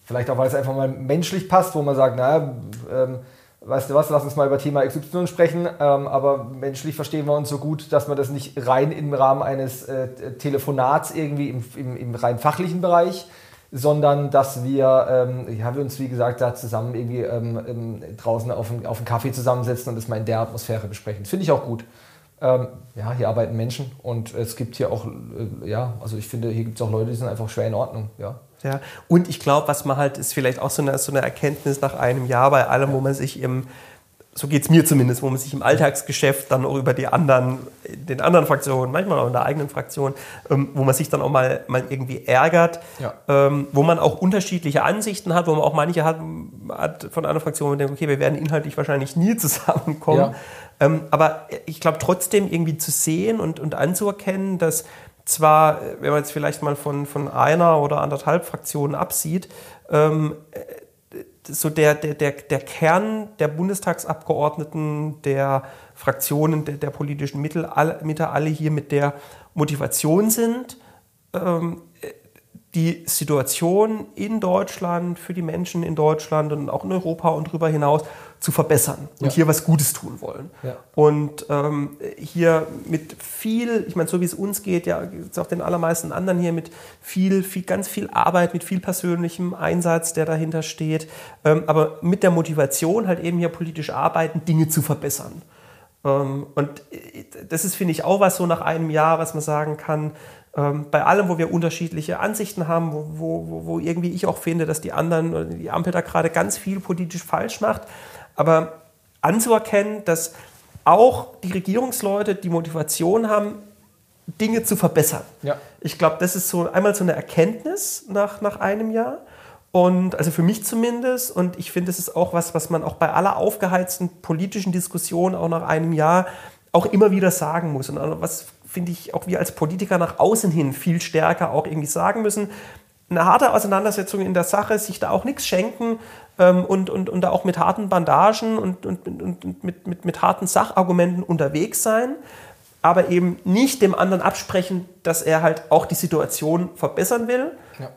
vielleicht auch, weil es einfach mal menschlich passt, wo man sagt, naja, ähm, weißt du was, lass uns mal über Thema XY sprechen, ähm, aber menschlich verstehen wir uns so gut, dass man das nicht rein im Rahmen eines äh, Telefonats irgendwie im, im, im, rein fachlichen Bereich, sondern dass wir, ähm, ja, wir uns wie gesagt da zusammen irgendwie ähm, draußen auf, auf einen Kaffee zusammensetzen und das mal in der Atmosphäre besprechen. Finde ich auch gut. Ähm, ja, hier arbeiten Menschen und es gibt hier auch, äh, ja, also ich finde, hier gibt es auch Leute, die sind einfach schwer in Ordnung, ja. Ja, und ich glaube, was man halt, ist vielleicht auch so eine, so eine Erkenntnis nach einem Jahr bei allem, ja. wo man sich im, so geht es mir zumindest, wo man sich im Alltagsgeschäft dann auch über die anderen, den anderen Fraktionen, manchmal auch in der eigenen Fraktion, ähm, wo man sich dann auch mal, mal irgendwie ärgert, ja. ähm, wo man auch unterschiedliche Ansichten hat, wo man auch manche hat, hat von einer Fraktion, wo man denkt, okay, wir werden inhaltlich wahrscheinlich nie zusammenkommen. Ja. Ähm, aber ich glaube trotzdem irgendwie zu sehen und, und anzuerkennen, dass zwar, wenn man jetzt vielleicht mal von, von einer oder anderthalb Fraktionen absieht, ähm, so der, der, der, der Kern der Bundestagsabgeordneten, der Fraktionen, der, der politischen Mittel, alle, Mitte alle hier mit der Motivation sind, ähm, die Situation in Deutschland, für die Menschen in Deutschland und auch in Europa und darüber hinaus zu verbessern und ja. hier was Gutes tun wollen. Ja. Und ähm, hier mit viel, ich meine, so wie es uns geht, ja, es auch den allermeisten anderen hier mit viel, viel, ganz viel Arbeit, mit viel persönlichem Einsatz, der dahinter steht, ähm, aber mit der Motivation halt eben hier politisch arbeiten, Dinge zu verbessern. Ähm, und äh, das ist, finde ich, auch was so nach einem Jahr, was man sagen kann, ähm, bei allem, wo wir unterschiedliche Ansichten haben, wo, wo, wo irgendwie ich auch finde, dass die anderen, die Ampel da gerade ganz viel politisch falsch macht, aber anzuerkennen, dass auch die Regierungsleute die Motivation haben, Dinge zu verbessern. Ja. Ich glaube, das ist so einmal so eine Erkenntnis nach, nach einem Jahr. Und also für mich zumindest. Und ich finde, das ist auch was, was man auch bei aller aufgeheizten politischen Diskussion auch nach einem Jahr auch immer wieder sagen muss. Und was finde ich auch wir als Politiker nach außen hin viel stärker auch irgendwie sagen müssen. Eine harte Auseinandersetzung in der Sache, sich da auch nichts schenken ähm, und, und, und da auch mit harten Bandagen und, und, und, und mit, mit, mit harten Sachargumenten unterwegs sein aber eben nicht dem anderen absprechen, dass er halt auch die Situation verbessern will. Ja.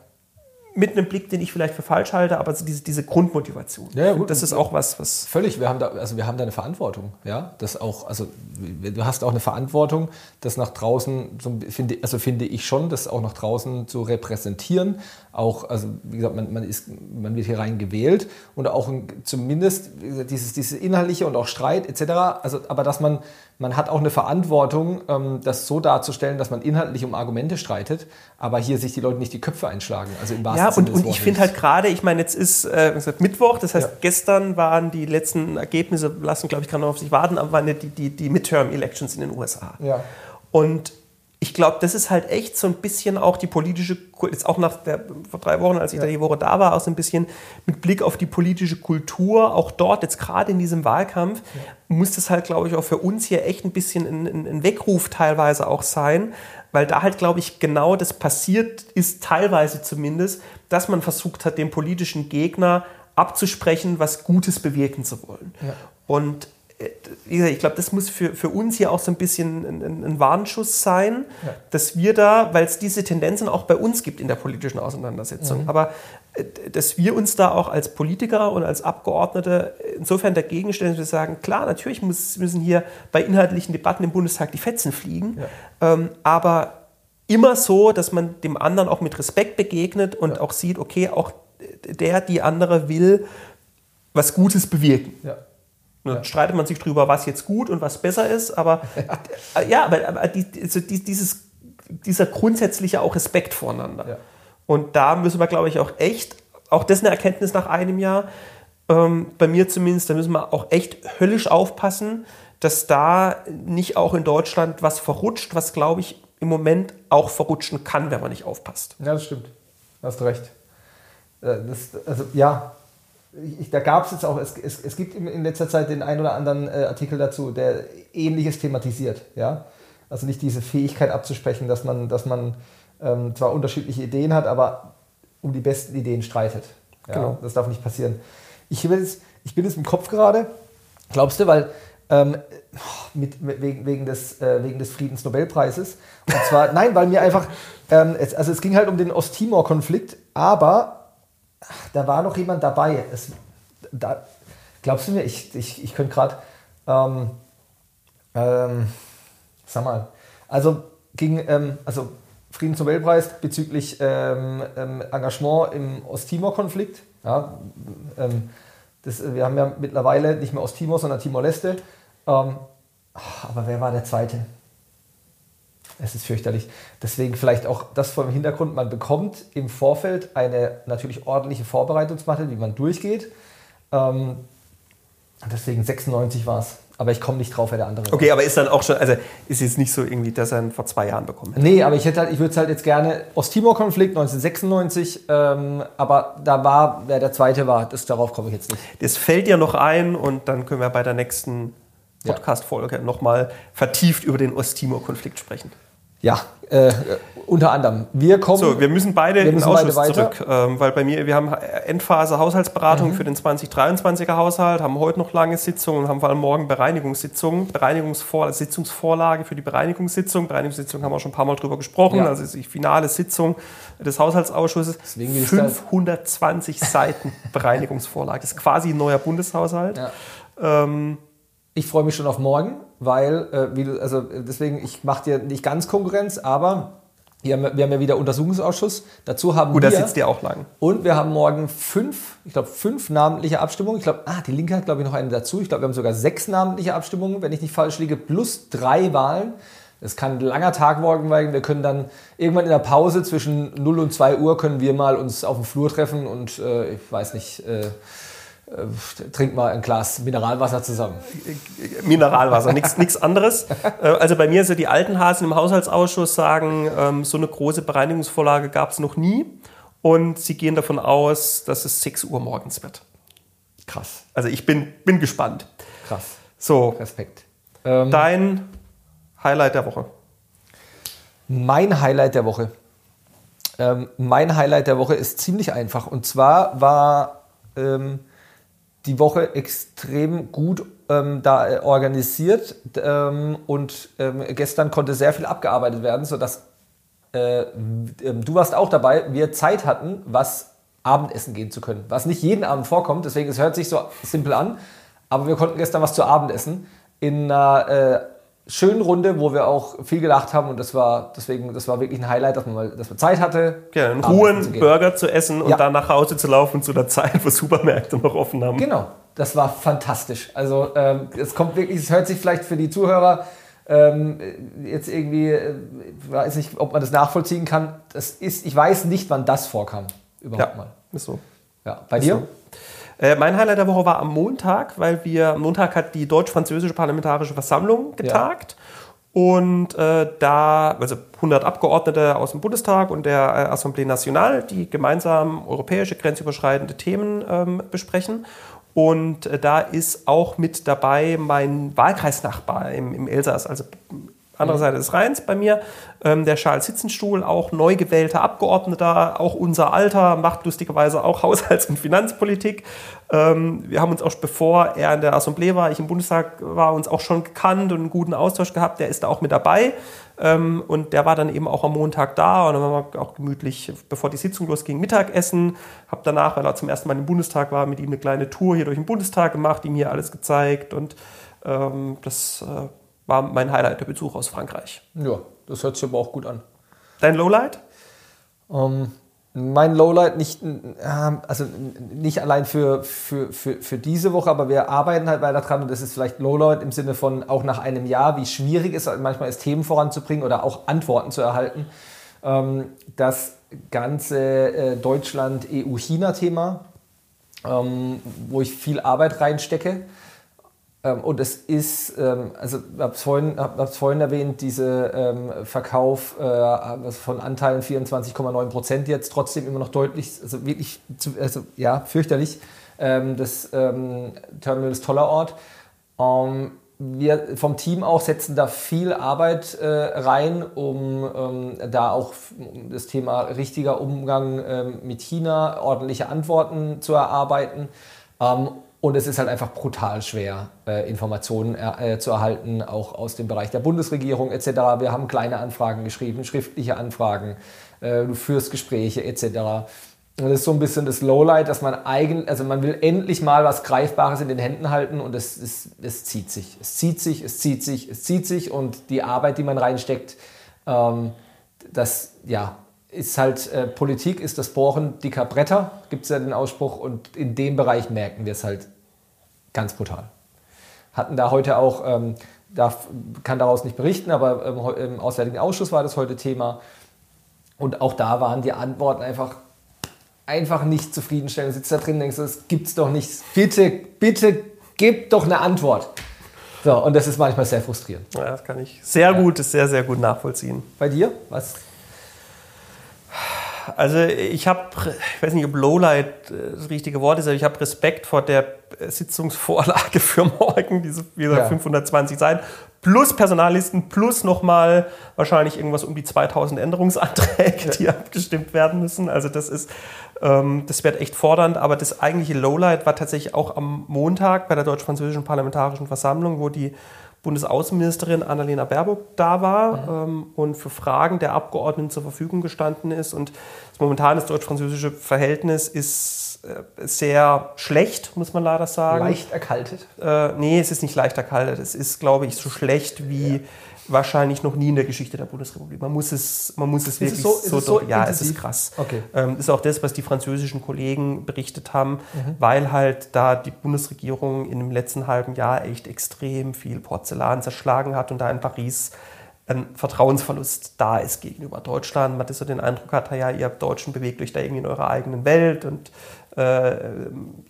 Mit einem Blick, den ich vielleicht für falsch halte, aber diese, diese Grundmotivation. Ja, gut. Das ist auch was, was. Völlig, wir haben da, also wir haben da eine Verantwortung, ja. Das auch, also du hast auch eine Verantwortung, das nach draußen, so, finde, also finde ich schon, das auch nach draußen zu repräsentieren. Auch, also wie gesagt, man, man, ist, man wird hier rein gewählt und auch zumindest dieses, dieses inhaltliche und auch Streit etc. Also, aber dass man man hat auch eine Verantwortung, ähm, das so darzustellen, dass man inhaltlich um Argumente streitet, aber hier sich die Leute nicht die Köpfe einschlagen. Also im wahrsten ja, und, und ich finde halt gerade, ich meine, jetzt ist äh, Mittwoch, das heißt, ja. gestern waren die letzten Ergebnisse, lassen, glaube ich, gerade noch auf sich warten, aber waren die, die, die Midterm-Elections in den USA. Ja. Und ich glaube, das ist halt echt so ein bisschen auch die politische, jetzt auch nach der, vor drei Wochen, als ich ja. da die Woche da war, auch so ein bisschen mit Blick auf die politische Kultur, auch dort, jetzt gerade in diesem Wahlkampf, ja. muss das halt, glaube ich, auch für uns hier echt ein bisschen ein, ein Weckruf teilweise auch sein, weil da halt, glaube ich, genau das passiert ist, teilweise zumindest, dass man versucht hat, dem politischen Gegner abzusprechen, was Gutes bewirken zu wollen. Ja. Und wie gesagt, ich glaube, das muss für, für uns hier auch so ein bisschen ein, ein Warnschuss sein, ja. dass wir da, weil es diese Tendenzen auch bei uns gibt in der politischen Auseinandersetzung, mhm. aber äh, dass wir uns da auch als Politiker und als Abgeordnete insofern dagegen stellen, dass wir sagen, klar, natürlich muss, müssen hier bei inhaltlichen Debatten im Bundestag die Fetzen fliegen, ja. ähm, aber immer so, dass man dem anderen auch mit Respekt begegnet und ja. auch sieht, okay, auch der, die andere will was Gutes bewirken. Ja. Ne, ja. streitet man sich drüber, was jetzt gut und was besser ist, aber ja, aber, aber die, also dieses, dieser grundsätzliche auch Respekt voreinander. Ja. Und da müssen wir, glaube ich, auch echt, auch das ist eine Erkenntnis nach einem Jahr, ähm, bei mir zumindest, da müssen wir auch echt höllisch aufpassen, dass da nicht auch in Deutschland was verrutscht, was, glaube ich, im Moment auch verrutschen kann, wenn man nicht aufpasst. Ja, das stimmt. Du hast recht. Äh, das, also, ja, ich, da gab es jetzt auch, es, es, es gibt in letzter Zeit den einen oder anderen äh, Artikel dazu, der Ähnliches thematisiert. Ja? Also nicht diese Fähigkeit abzusprechen, dass man, dass man ähm, zwar unterschiedliche Ideen hat, aber um die besten Ideen streitet. Ja? Genau. Das darf nicht passieren. Ich, jetzt, ich bin jetzt im Kopf gerade, glaubst du, weil ähm, mit, mit, wegen, wegen, des, äh, wegen des Friedensnobelpreises. Und zwar, nein, weil mir einfach, ähm, es, also es ging halt um den Osttimor-Konflikt, aber da war noch jemand dabei. Es, da, glaubst du mir, ich, ich, ich könnte gerade, ähm, ähm, sag mal, also ging, ähm, also Friedensnobelpreis bezüglich ähm, ähm, Engagement im Osttimor-Konflikt. Ja, ähm, das, wir haben ja mittlerweile nicht mehr Osttimor, sondern Timor-Leste. aber wer war der Zweite? Es ist fürchterlich. Deswegen vielleicht auch das vor dem Hintergrund, man bekommt im Vorfeld eine natürlich ordentliche Vorbereitungsmatte, wie man durchgeht. Ähm, deswegen 96 war es. Aber ich komme nicht drauf, wer der andere Okay, war. aber ist dann auch schon, also ist jetzt nicht so irgendwie, dass er ihn vor zwei Jahren bekommen hat. Nee, aber ich hätte halt, ich würde es halt jetzt gerne, Osttimor-Konflikt 1996, ähm, aber da war, wer der zweite war, das, darauf komme ich jetzt nicht. Das fällt dir noch ein und dann können wir bei der nächsten Podcast-Folge ja. nochmal vertieft über den Osttimor-Konflikt sprechen. Ja, äh, unter anderem. Wir kommen. So, wir müssen beide wir müssen in den Ausschuss zurück, ähm, weil bei mir, wir haben Endphase Haushaltsberatung mhm. für den 2023er Haushalt, haben heute noch lange Sitzungen und haben vor allem morgen Bereinigungssitzungen, Bereinigungsvor Sitzungsvorlage für die Bereinigungssitzung. Bereinigungssitzung haben wir schon ein paar Mal drüber gesprochen, ja. also die finale Sitzung des Haushaltsausschusses. 520 Seiten Bereinigungsvorlage. Das ist quasi ein neuer Bundeshaushalt. Ja. Ähm, ich freue mich schon auf morgen, weil, äh, wie du, also deswegen, ich mache dir nicht ganz Konkurrenz, aber wir haben, wir haben ja wieder Untersuchungsausschuss. Dazu haben Gut, wir. da sitzt ihr auch lang. Und wir haben morgen fünf, ich glaube, fünf namentliche Abstimmungen. Ich glaube, ah, die Linke hat, glaube ich, noch eine dazu. Ich glaube, wir haben sogar sechs namentliche Abstimmungen, wenn ich nicht falsch liege, plus drei Wahlen. Das kann ein langer Tag morgen werden. Wir können dann irgendwann in der Pause zwischen 0 und 2 Uhr können wir mal uns auf dem Flur treffen und äh, ich weiß nicht, äh, trink mal ein Glas Mineralwasser zusammen. Mineralwasser, nichts anderes. Äh, also bei mir, so die alten Hasen im Haushaltsausschuss sagen, ähm, so eine große Bereinigungsvorlage gab es noch nie. Und sie gehen davon aus, dass es 6 Uhr morgens wird. Krass. Also ich bin, bin gespannt. Krass. So, Respekt. dein Highlight der Woche. Mein Highlight der Woche. Ähm, mein Highlight der Woche ist ziemlich einfach. Und zwar war ähm, die Woche extrem gut ähm, da äh, organisiert ähm, und ähm, gestern konnte sehr viel abgearbeitet werden, sodass äh, ähm, du warst auch dabei, wir Zeit hatten, was Abendessen gehen zu können. Was nicht jeden Abend vorkommt, deswegen es hört sich so simpel an, aber wir konnten gestern was zu Abend essen in einer äh, schönen Runde, wo wir auch viel gelacht haben und das war deswegen, das war wirklich ein Highlight, dass man mal, dass man Zeit hatte. Ja, in Abendessen Ruhe einen. Burger zu essen und Ja. dann nach Hause zu laufen zu der Zeit, wo Supermärkte noch offen haben. Genau, das war fantastisch. Also ähm, es kommt wirklich, es hört sich vielleicht für die Zuhörer ähm, jetzt irgendwie, äh, ich weiß nicht, ob man das nachvollziehen kann. Das ist, ich weiß nicht, wann das vorkam überhaupt Ja, mal. ist so. Ja, bei dir? Äh, mein Highlight der Woche war am Montag, weil wir am Montag hat die deutsch-französische Parlamentarische Versammlung getagt. Und äh, da, also 100 Abgeordnete aus dem Bundestag und der äh, Assemblée Nationale, die gemeinsam europäische grenzüberschreitende Themen ähm, besprechen. Und äh, da ist auch mit dabei mein Wahlkreisnachbar im, im Elsass, also andere Seite des Rheins bei mir, ähm, der Charles Hitzenstuhl, auch neu gewählter Abgeordneter, auch unser Alter, macht lustigerweise auch Haushalts- und Finanzpolitik. Ähm, wir haben uns auch, bevor er in der Assemblée war, ich im Bundestag war, uns auch schon gekannt und einen guten Austausch gehabt. Der ist da auch mit dabei. Ähm, und der war dann eben auch am Montag da und dann waren wir auch gemütlich, bevor die Sitzung losging, Mittagessen. Hab danach, weil er zum ersten Mal im Bundestag war, mit ihm eine kleine Tour hier durch den Bundestag gemacht, ihm hier alles gezeigt und ähm, das äh, war mein Highlight, der Besuch aus Frankreich. Ja, das hört sich aber auch gut an. Dein Lowlight? Ähm, mein Lowlight nicht, ähm, also nicht allein für, für, für, für diese Woche, aber wir arbeiten halt weiter dran und das ist vielleicht Lowlight im Sinne von auch nach einem Jahr, wie schwierig es manchmal ist, Themen voranzubringen oder auch Antworten zu erhalten. Ähm, das ganze äh, Deutschland-EU-China-Thema, ähm, wo ich viel Arbeit reinstecke. Ähm, und es ist, ähm, also ich habe es vorhin, hab, vorhin erwähnt, dieser ähm, Verkauf äh, von Anteilen 24,9 Prozent jetzt trotzdem immer noch deutlich, also wirklich, zu, also, ja, fürchterlich. Ähm, das ähm, Terminal ist toller Ort. Ähm, wir vom Team auch setzen da viel Arbeit äh, rein, um da auch um das Thema richtiger Umgang mit China, ordentliche Antworten zu erarbeiten. Ähm, und es ist halt einfach brutal schwer, äh, Informationen äh, zu erhalten, auch aus dem Bereich der Bundesregierung etc. Wir haben kleine Anfragen geschrieben, schriftliche Anfragen, äh, du führst Gespräche etc. Und das ist so ein bisschen das Lowlight, dass man eigentlich, also man will endlich mal was Greifbares in den Händen halten und es, es, es zieht sich. Es zieht sich, es zieht sich, es zieht sich und die Arbeit, die man reinsteckt, ähm, das, ja, ist halt, äh, Politik ist das Bohren dicker Bretter, gibt es ja den Ausspruch und in dem Bereich merken wir es halt ganz brutal. Hatten da heute auch, ähm, darf, kann daraus nicht berichten, aber ähm, heu- im Auswärtigen Ausschuss war das heute Thema und auch da waren die Antworten einfach einfach nicht zufriedenstellend. Du sitzt da drin und denkst, das gibt's doch nicht. Bitte, bitte, gib doch eine Antwort. So, und das ist manchmal sehr frustrierend. Ja, das kann ich sehr gut, ist sehr, sehr gut nachvollziehen. Bei dir? Was? Also ich habe, ich weiß nicht, ob Lowlight äh, das richtige Wort ist, aber ich habe Respekt vor der äh, Sitzungsvorlage für morgen, diese Ja. 520 Seiten, plus Personallisten, plus nochmal wahrscheinlich irgendwas um die 2000 Änderungsanträge, die abgestimmt werden müssen. Also das ist, ähm, das wird echt fordernd, aber das eigentliche Lowlight war tatsächlich auch am Montag bei der deutsch-französischen Parlamentarischen Versammlung, wo die Bundesaußenministerin Annalena Baerbock da war ähm, und für Fragen der Abgeordneten zur Verfügung gestanden ist. Und das momentane deutsch-französische Verhältnis ist äh, sehr schlecht, muss man leider sagen. Leicht erkaltet. Äh, nee, es ist nicht leicht erkaltet. Es ist, glaube ich, so schlecht wie wahrscheinlich noch nie in der Geschichte der Bundesrepublik. Man muss es, man muss es wirklich so- ist es so ja, es ist intensiv? krass. Okay. Ähm, ist auch das, was die französischen Kollegen berichtet haben, Mhm. weil halt da die Bundesregierung in dem letzten halben Jahr echt extrem viel Porzellan zerschlagen hat und da in Paris ein Vertrauensverlust da ist gegenüber Deutschland. Man hat so den Eindruck hat, ja, ihr Deutschen bewegt euch da irgendwie in eurer eigenen Welt und äh,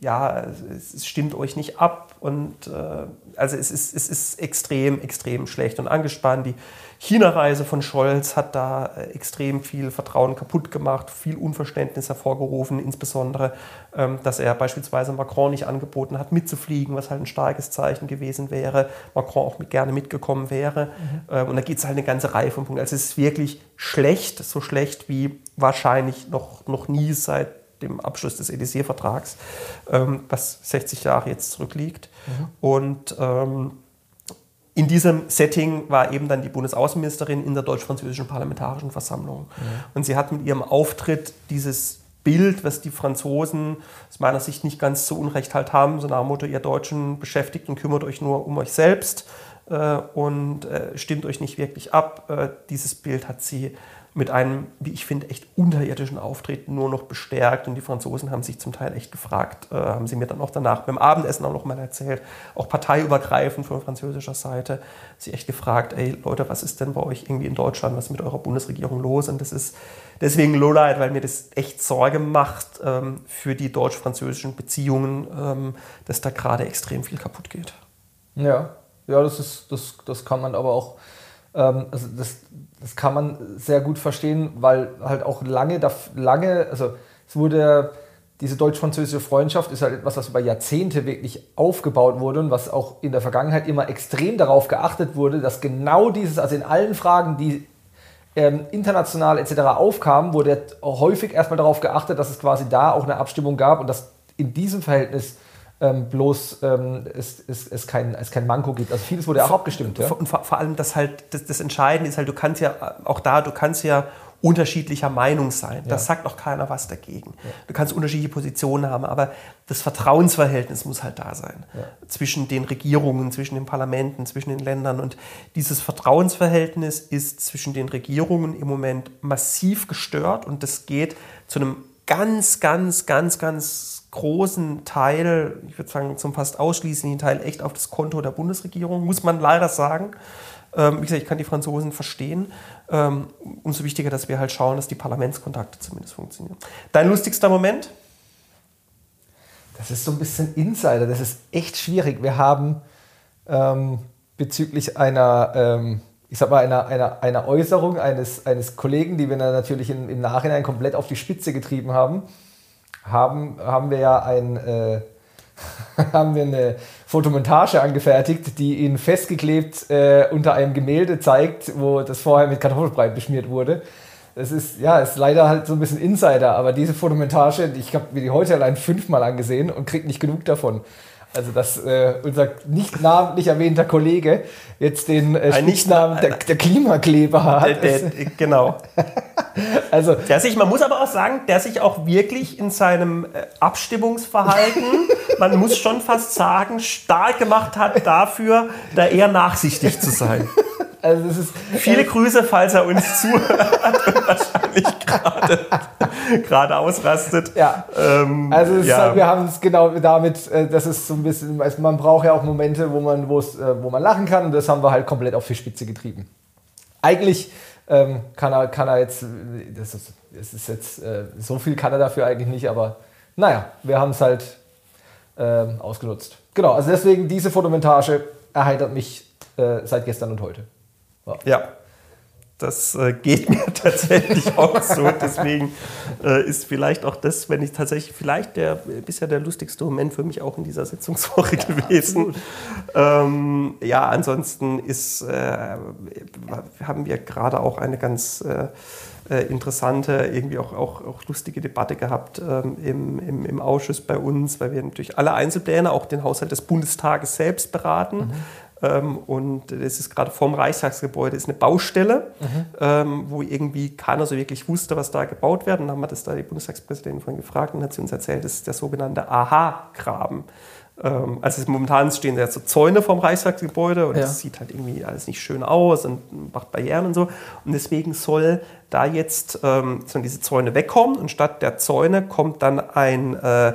ja, es stimmt euch nicht ab und äh, also es ist, es ist extrem, extrem schlecht und angespannt. Die China-Reise von Scholz hat da äh, extrem viel Vertrauen kaputt gemacht, viel Unverständnis hervorgerufen, insbesondere, ähm, dass er beispielsweise Macron nicht angeboten hat, mitzufliegen, was halt ein starkes Zeichen gewesen wäre. Macron auch mit, gerne mitgekommen wäre. Mhm. Ähm, und da geht es halt eine ganze Reihe von Punkten. Also es ist wirklich schlecht, so schlecht wie wahrscheinlich noch, noch nie seit dem Abschluss des Élysée-Vertrags, ähm, was 60 Jahre jetzt zurückliegt. Mhm. Und ähm, in diesem Setting war eben dann die Bundesaußenministerin in der deutsch-französischen Parlamentarischen Versammlung. Ja. Und sie hat mit ihrem Auftritt dieses Bild, was die Franzosen aus meiner Sicht nicht ganz so unrecht halt haben, so nach dem Motto, ihr Deutschen beschäftigt und kümmert euch nur um euch selbst äh, und äh, stimmt euch nicht wirklich ab. Äh, dieses Bild hat sie mit einem, wie ich finde, echt unterirdischen Auftreten nur noch bestärkt. Und die Franzosen haben sich zum Teil echt gefragt, äh, haben sie mir dann auch danach beim Abendessen auch noch mal erzählt, auch parteiübergreifend von französischer Seite, sie echt gefragt, ey Leute, was ist denn bei euch irgendwie in Deutschland, was ist mit eurer Bundesregierung los? Und das ist deswegen Lowlight, weil mir das echt Sorge macht ähm, für die deutsch-französischen Beziehungen, ähm, dass da gerade extrem viel kaputt geht. Ja, ja, das ist, das, das kann man aber auch also das, das kann man sehr gut verstehen, weil halt auch lange, lange also es wurde, diese deutsch-französische Freundschaft ist halt etwas, was über Jahrzehnte wirklich aufgebaut wurde und was auch in der Vergangenheit immer extrem darauf geachtet wurde, dass genau dieses, also in allen Fragen, die ähm, international etc. aufkamen, wurde häufig erstmal darauf geachtet, dass es quasi da auch eine Abstimmung gab und dass in diesem Verhältnis ähm, bloß ähm, es, es, es, kein, es kein Manko gibt. Also vieles wurde auch abgestimmt. Ja? Und vor, vor, allem, das halt, das, das Entscheidende ist halt, du kannst ja auch da, du kannst ja unterschiedlicher Meinung sein. Das ja. sagt auch keiner was dagegen. Ja. Du kannst unterschiedliche Positionen haben, aber das Vertrauensverhältnis muss halt da sein. Ja. Zwischen den Regierungen, zwischen den Parlamenten, zwischen den Ländern. Und dieses Vertrauensverhältnis ist zwischen den Regierungen im Moment massiv gestört und das geht zu einem ganz, ganz, ganz, ganz großen Teil, ich würde sagen zum fast ausschließlichen Teil, echt auf das Konto der Bundesregierung, muss man leider sagen. Ähm, wie gesagt, ich kann die Franzosen verstehen. Ähm, umso wichtiger, dass wir halt schauen, dass die Parlamentskontakte zumindest funktionieren. Dein lustigster Moment? Das ist so ein bisschen Insider, das ist echt schwierig. Wir haben ähm, bezüglich einer, ähm, ich sag mal, einer, einer, einer Äußerung eines, eines Kollegen, die wir natürlich in, im Nachhinein komplett auf die Spitze getrieben haben, haben, haben wir ja ein, äh, haben wir eine Fotomontage angefertigt, die ihn festgeklebt äh, unter einem Gemälde zeigt, wo das vorher mit Kartoffelbrei beschmiert wurde. Das ist, ja, ist leider halt so ein bisschen Insider, aber diese Fotomontage, ich habe mir die heute allein fünfmal angesehen und kriege nicht genug davon. Also, dass äh, unser nicht namentlich erwähnter Kollege jetzt den äh, Spitznamen der, der, Klimakleber hat. Der, der, genau. also, der sich, man muss aber auch sagen, der sich auch wirklich in seinem äh, Abstimmungsverhalten, man muss schon fast sagen, stark gemacht hat dafür, da eher nachsichtig zu sein. Also es ist, Viele äh, Grüße, falls er uns zuhört und wahrscheinlich gerade ausrastet. Ja. Ähm, also ja. Halt, wir haben es genau damit, äh, das ist so ein bisschen, also man braucht ja auch Momente, wo man, äh, wo man lachen kann und das haben wir halt komplett auf die Spitze getrieben. Eigentlich ähm, kann, er, kann er jetzt, das ist, das ist jetzt, äh, so viel kann er dafür eigentlich nicht, aber naja, wir haben es halt äh, ausgenutzt. Genau, also deswegen diese Fotomontage erheitert mich äh, seit gestern und heute. Ja. Das äh, geht mir tatsächlich auch so. Deswegen äh, ist vielleicht auch das, wenn ich tatsächlich, vielleicht der bisher der lustigste Moment für mich auch in dieser Sitzungswoche ja, gewesen. Ähm, ja, ansonsten ist, äh, haben wir gerade auch eine ganz äh, äh, interessante, irgendwie auch, auch, auch lustige Debatte gehabt ähm, im, im, im, Ausschuss bei uns, weil wir natürlich alle Einzelpläne, auch den Haushalt des Bundestages selbst beraten. Mhm. Ähm, und das ist gerade vorm Reichstagsgebäude ist eine Baustelle, mhm. ähm, wo irgendwie keiner so wirklich wusste, was da gebaut wird. Und dann haben wir das da die Bundestagspräsidentin von gefragt und hat sie uns erzählt, das ist der sogenannte Aha-Graben. Ähm, also momentan stehen da so Zäune vorm Reichstagsgebäude und ja. das sieht halt irgendwie alles nicht schön aus und macht Barrieren und so. Und deswegen soll da jetzt ähm, diese Zäune wegkommen und statt der Zäune kommt dann ein äh,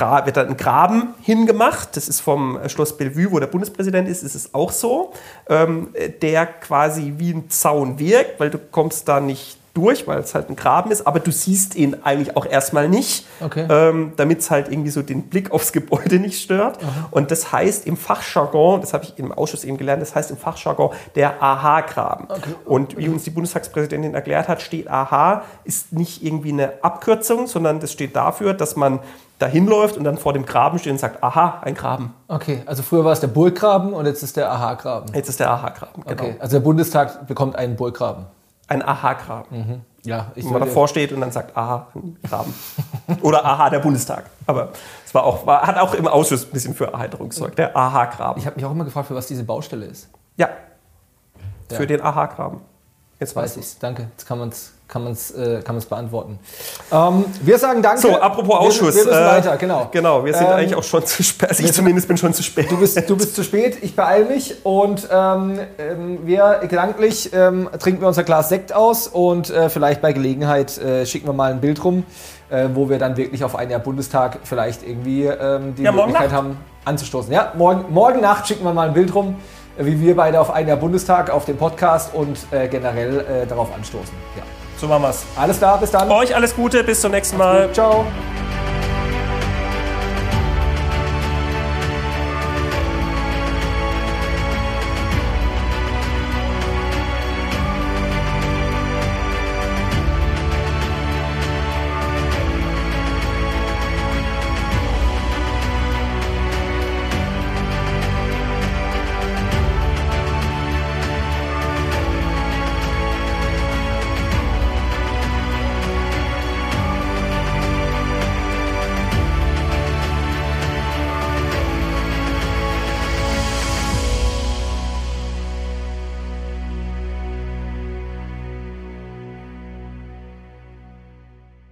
wird dann ein Graben hingemacht. Das ist vom Schloss Bellevue, wo der Bundespräsident ist, ist es auch so. Ähm, der quasi wie ein Zaun wirkt, weil du kommst da nicht durch, weil es halt ein Graben ist, aber du siehst ihn eigentlich auch erstmal nicht, Okay. ähm, damit es halt irgendwie so den Blick aufs Gebäude nicht stört. Und das heißt im Fachjargon, das habe ich im Ausschuss eben gelernt, das heißt im Fachjargon der AHA-Graben. Und wie uns die Bundestagspräsidentin erklärt hat, steht AHA ist nicht irgendwie eine Abkürzung, sondern das steht dafür, dass man dahin läuft und dann vor dem Graben steht und sagt, aha, ein Graben. Okay, also früher war es der Burggraben und jetzt ist der AHA-Graben. Jetzt ist der AHA-Graben. Genau. Okay, also der Bundestag bekommt einen Burggraben. Ein AHA-Graben. Ja, ich Wo man davor steht und dann sagt, aha, ein Graben. Oder aha, der Bundestag. Aber es war auch, war, hat auch im Ausschuss ein bisschen für Erheiterung gesorgt, der AHA-Graben. Ich habe mich auch immer gefragt, für was diese Baustelle ist. Ja, Ja. für den AHA-Graben. Jetzt Weiß ich. ich. Danke. Jetzt kann man es kann man's, äh, kann man's beantworten. Ähm, wir sagen Danke. So, apropos Wir- Ausschuss. Wir, müssen äh, weiter, genau. Genau, wir sind Ähm, eigentlich auch schon zu spät. Also wir ich zumindest bin schon zu spät. Du bist, du bist zu spät, ich beeile mich und ähm, ähm, wir gedanklich ähm, trinken wir unser Glas Sekt aus und äh, vielleicht bei Gelegenheit äh, schicken wir mal ein Bild rum, äh, wo wir dann wirklich auf ein Jahr Bundestag vielleicht irgendwie ähm, die Ja, Möglichkeit Nacht. haben anzustoßen. Ja, morgen, morgen Nacht schicken wir mal ein Bild rum, wie wir beide auf ein Jahr Bundestag, auf dem Podcast und äh, generell äh, darauf anstoßen. Ja. So machen wir's. Alles klar, bis dann. Euch alles Gute, bis zum nächsten Mal. Ciao.